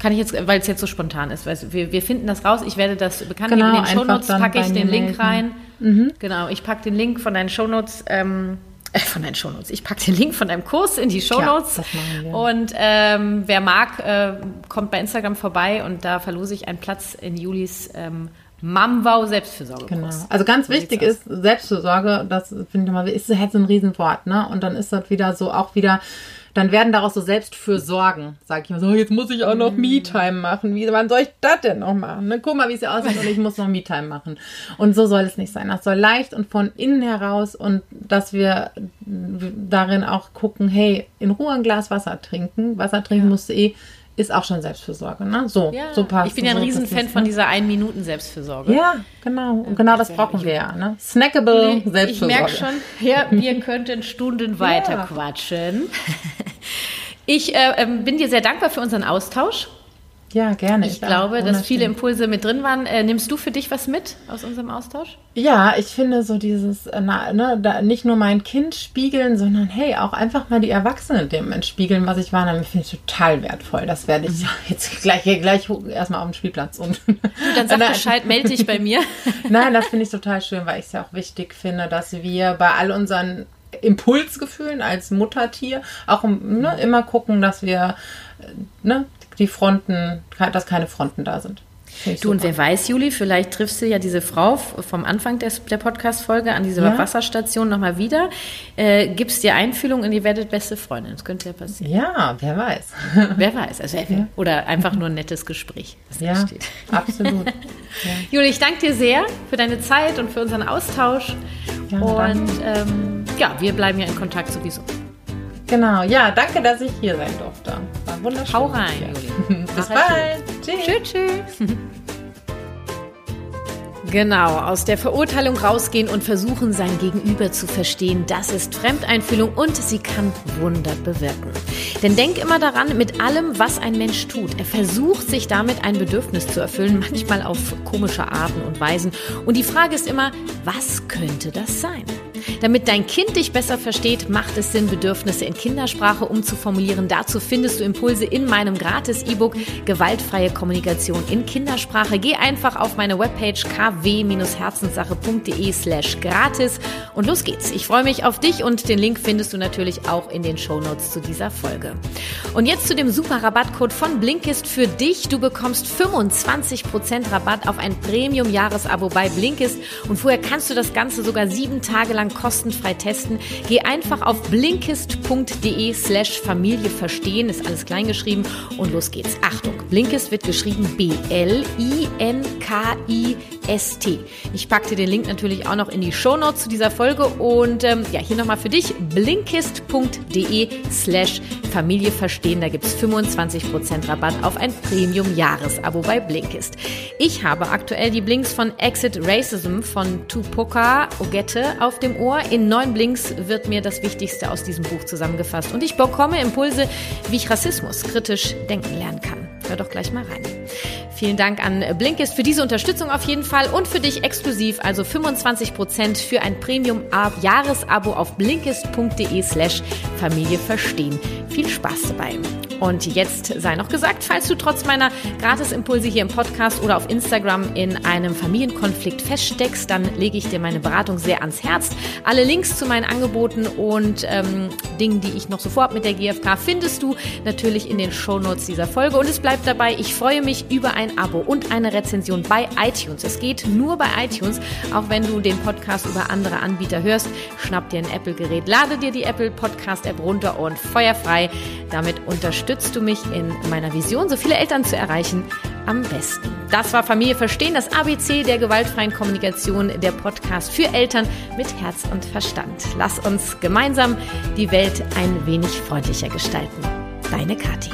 A: Kann ich jetzt, weil es jetzt so spontan ist. Weil wir, wir finden das raus. Ich werde das bekannt
B: Genau,
A: geben. In den Shownotes packe ich den Link
B: melden. Mhm.
A: rein. Genau, ich packe den Link von deinen Shownotes, ähm, äh, von deinen Shownotes. Ich packe den Link von deinem Kurs in die Shownotes.
B: wir.
A: Und ähm, wer mag, äh, kommt bei Instagram vorbei und da verlose ich einen Platz in Julis ähm, Mamwau Selbstfürsorgekurs.
B: Genau. Also ganz
A: So
B: wichtig ist Selbstfürsorge, das finde ich mal, ist halt so ein Riesenwort, ne? Und dann ist das wieder so auch wieder, dann werden daraus so Selbstfürsorgen, sag ich mal so, jetzt muss ich auch noch Me-Time machen. Wie, wann soll ich das denn noch machen? Ne? Guck mal, wie es hier aussieht und ich muss noch Me-Time machen. Und so soll es nicht sein. Das soll leicht und von innen heraus und dass wir darin auch gucken, hey, in Ruhe ein Glas Wasser trinken. Wasser trinken musst du eh, ist auch schon Selbstfürsorge, ne? So,
A: Ja,
B: so passt
A: ich bin ja ein
B: so,
A: Riesenfan von
B: ne?
A: dieser Ein-Minuten-Selbstfürsorge.
B: Ja, genau. Und genau das brauchen wir ja. Ne? Snackable
A: Ich
B: Selbstfürsorge.
A: merke schon, ja, wir könnten Stunden weiter quatschen. Ich äh, ähm, bin dir sehr dankbar für unseren Austausch.
B: Ja, gerne.
A: Ich
B: auch.
A: glaube, dass viele Impulse mit drin waren. Äh, nimmst du für dich was mit aus unserem Austausch?
B: Ja, ich finde so dieses, äh, na, ne, da nicht nur mein Kind spiegeln, sondern hey, auch einfach mal die Erwachsenen dem entspiegeln, was ich war. Damit finde ich total wertvoll. Das werde ich jetzt gleich, gleich erstmal auf den Spielplatz und.
A: Du, dann sag
B: Nein.
A: Bescheid, melde dich bei mir.
B: Nein, das finde ich total schön, weil ich es ja auch wichtig finde, dass wir bei all unseren Impulsgefühlen als Muttertier auch ne, immer gucken, dass wir äh, ne, die Fronten, dass keine Fronten da sind.
A: Du, und
B: super.
A: wer weiß, Juli, vielleicht triffst du ja diese Frau vom Anfang des, der Podcast-Folge an dieser
B: Ja.
A: Wasserstation nochmal wieder. Äh, gibst dir Einfühlung und ihr werdet beste Freundin. Das könnte ja passieren.
B: Ja, wer weiß.
A: Wer weiß. Also, wer- Oder einfach nur ein nettes Gespräch.
B: Ja, absolut.
A: Juli, ich danke dir sehr für deine Zeit und für unseren Austausch.
B: Ja,
A: und ähm, ja, wir bleiben ja in Kontakt sowieso.
B: Genau, ja, danke, dass ich hier sein durfte. War wunderschön.
A: Hau rein. Juli.
B: Bis
A: Mach
B: bald. Tschüss.
A: Tschüss, tschüss. Genau, aus der Verurteilung rausgehen und versuchen, sein Gegenüber zu verstehen, das ist Fremdeinfühlung und sie kann Wunder bewirken. Denn denk immer daran, mit allem, was ein Mensch tut, er versucht sich damit ein Bedürfnis zu erfüllen, manchmal auf komische Arten und Weisen. Und die Frage ist immer, was könnte das sein? Damit dein Kind dich besser versteht, macht es Sinn, Bedürfnisse in Kindersprache umzuformulieren. Dazu findest du Impulse in meinem Gratis-E-Book Gewaltfreie Kommunikation in Kindersprache. Geh einfach auf meine Webpage kw-herzenssache.de slash gratis und los geht's. Ich freue mich auf dich und den Link findest du natürlich auch in den Shownotes zu dieser Folge. Und jetzt zu dem super Rabattcode von Blinkist für dich. Du bekommst 25% Rabatt auf ein Premium-Jahresabo bei Blinkist und vorher kannst du das Ganze sogar sieben Tage lang kostenfrei testen. Geh einfach auf blinkist.de slash Familie verstehen, ist alles kleingeschrieben und los geht's. Achtung, Blinkist wird geschrieben B-L-I-N-K-I-S-T. Ich packe dir den Link natürlich auch noch in die Shownotes zu dieser Folge und ähm, ja, hier nochmal für dich blinkist.de slash Familie verstehen. Da gibt's 25% Rabatt auf ein Premium-Jahresabo bei Blinkist. Ich habe aktuell die Blinks von Exit Racism von Tupoka Ogette auf dem Ohr. In neun Blinks wird mir das Wichtigste aus diesem Buch zusammengefasst und ich bekomme Impulse, wie ich Rassismus kritisch denken lernen kann. Hör doch gleich mal rein. Vielen Dank an Blinkist für diese Unterstützung auf jeden Fall und für dich exklusiv, also 25% für ein Premium-Jahresabo auf blinkist.de slash Familie verstehen. Viel Spaß dabei. Und jetzt sei noch gesagt, falls du trotz meiner Gratisimpulse hier im Podcast oder auf Instagram in einem Familienkonflikt feststeckst, dann lege ich dir meine Beratung sehr ans Herz. Alle Links zu meinen Angeboten und ähm, Dingen, die ich noch so vorhabe mit der GfK, findest du natürlich in den Shownotes dieser Folge. Und es bleibt dabei, ich freue mich über ein Abo und eine Rezension bei iTunes. Es geht nur bei iTunes, auch wenn du den Podcast über andere Anbieter hörst. Schnapp dir ein Apple-Gerät, lade dir die Apple Podcast-App runter und feuerfrei. Damit unterstützt du mich in meiner Vision, so viele Eltern zu erreichen, am besten. Das war Familie Verstehen, das ABC der gewaltfreien Kommunikation, der Podcast für Eltern mit Herz und Verstand. Lass uns gemeinsam die Welt ein wenig freundlicher gestalten. Deine Kathi.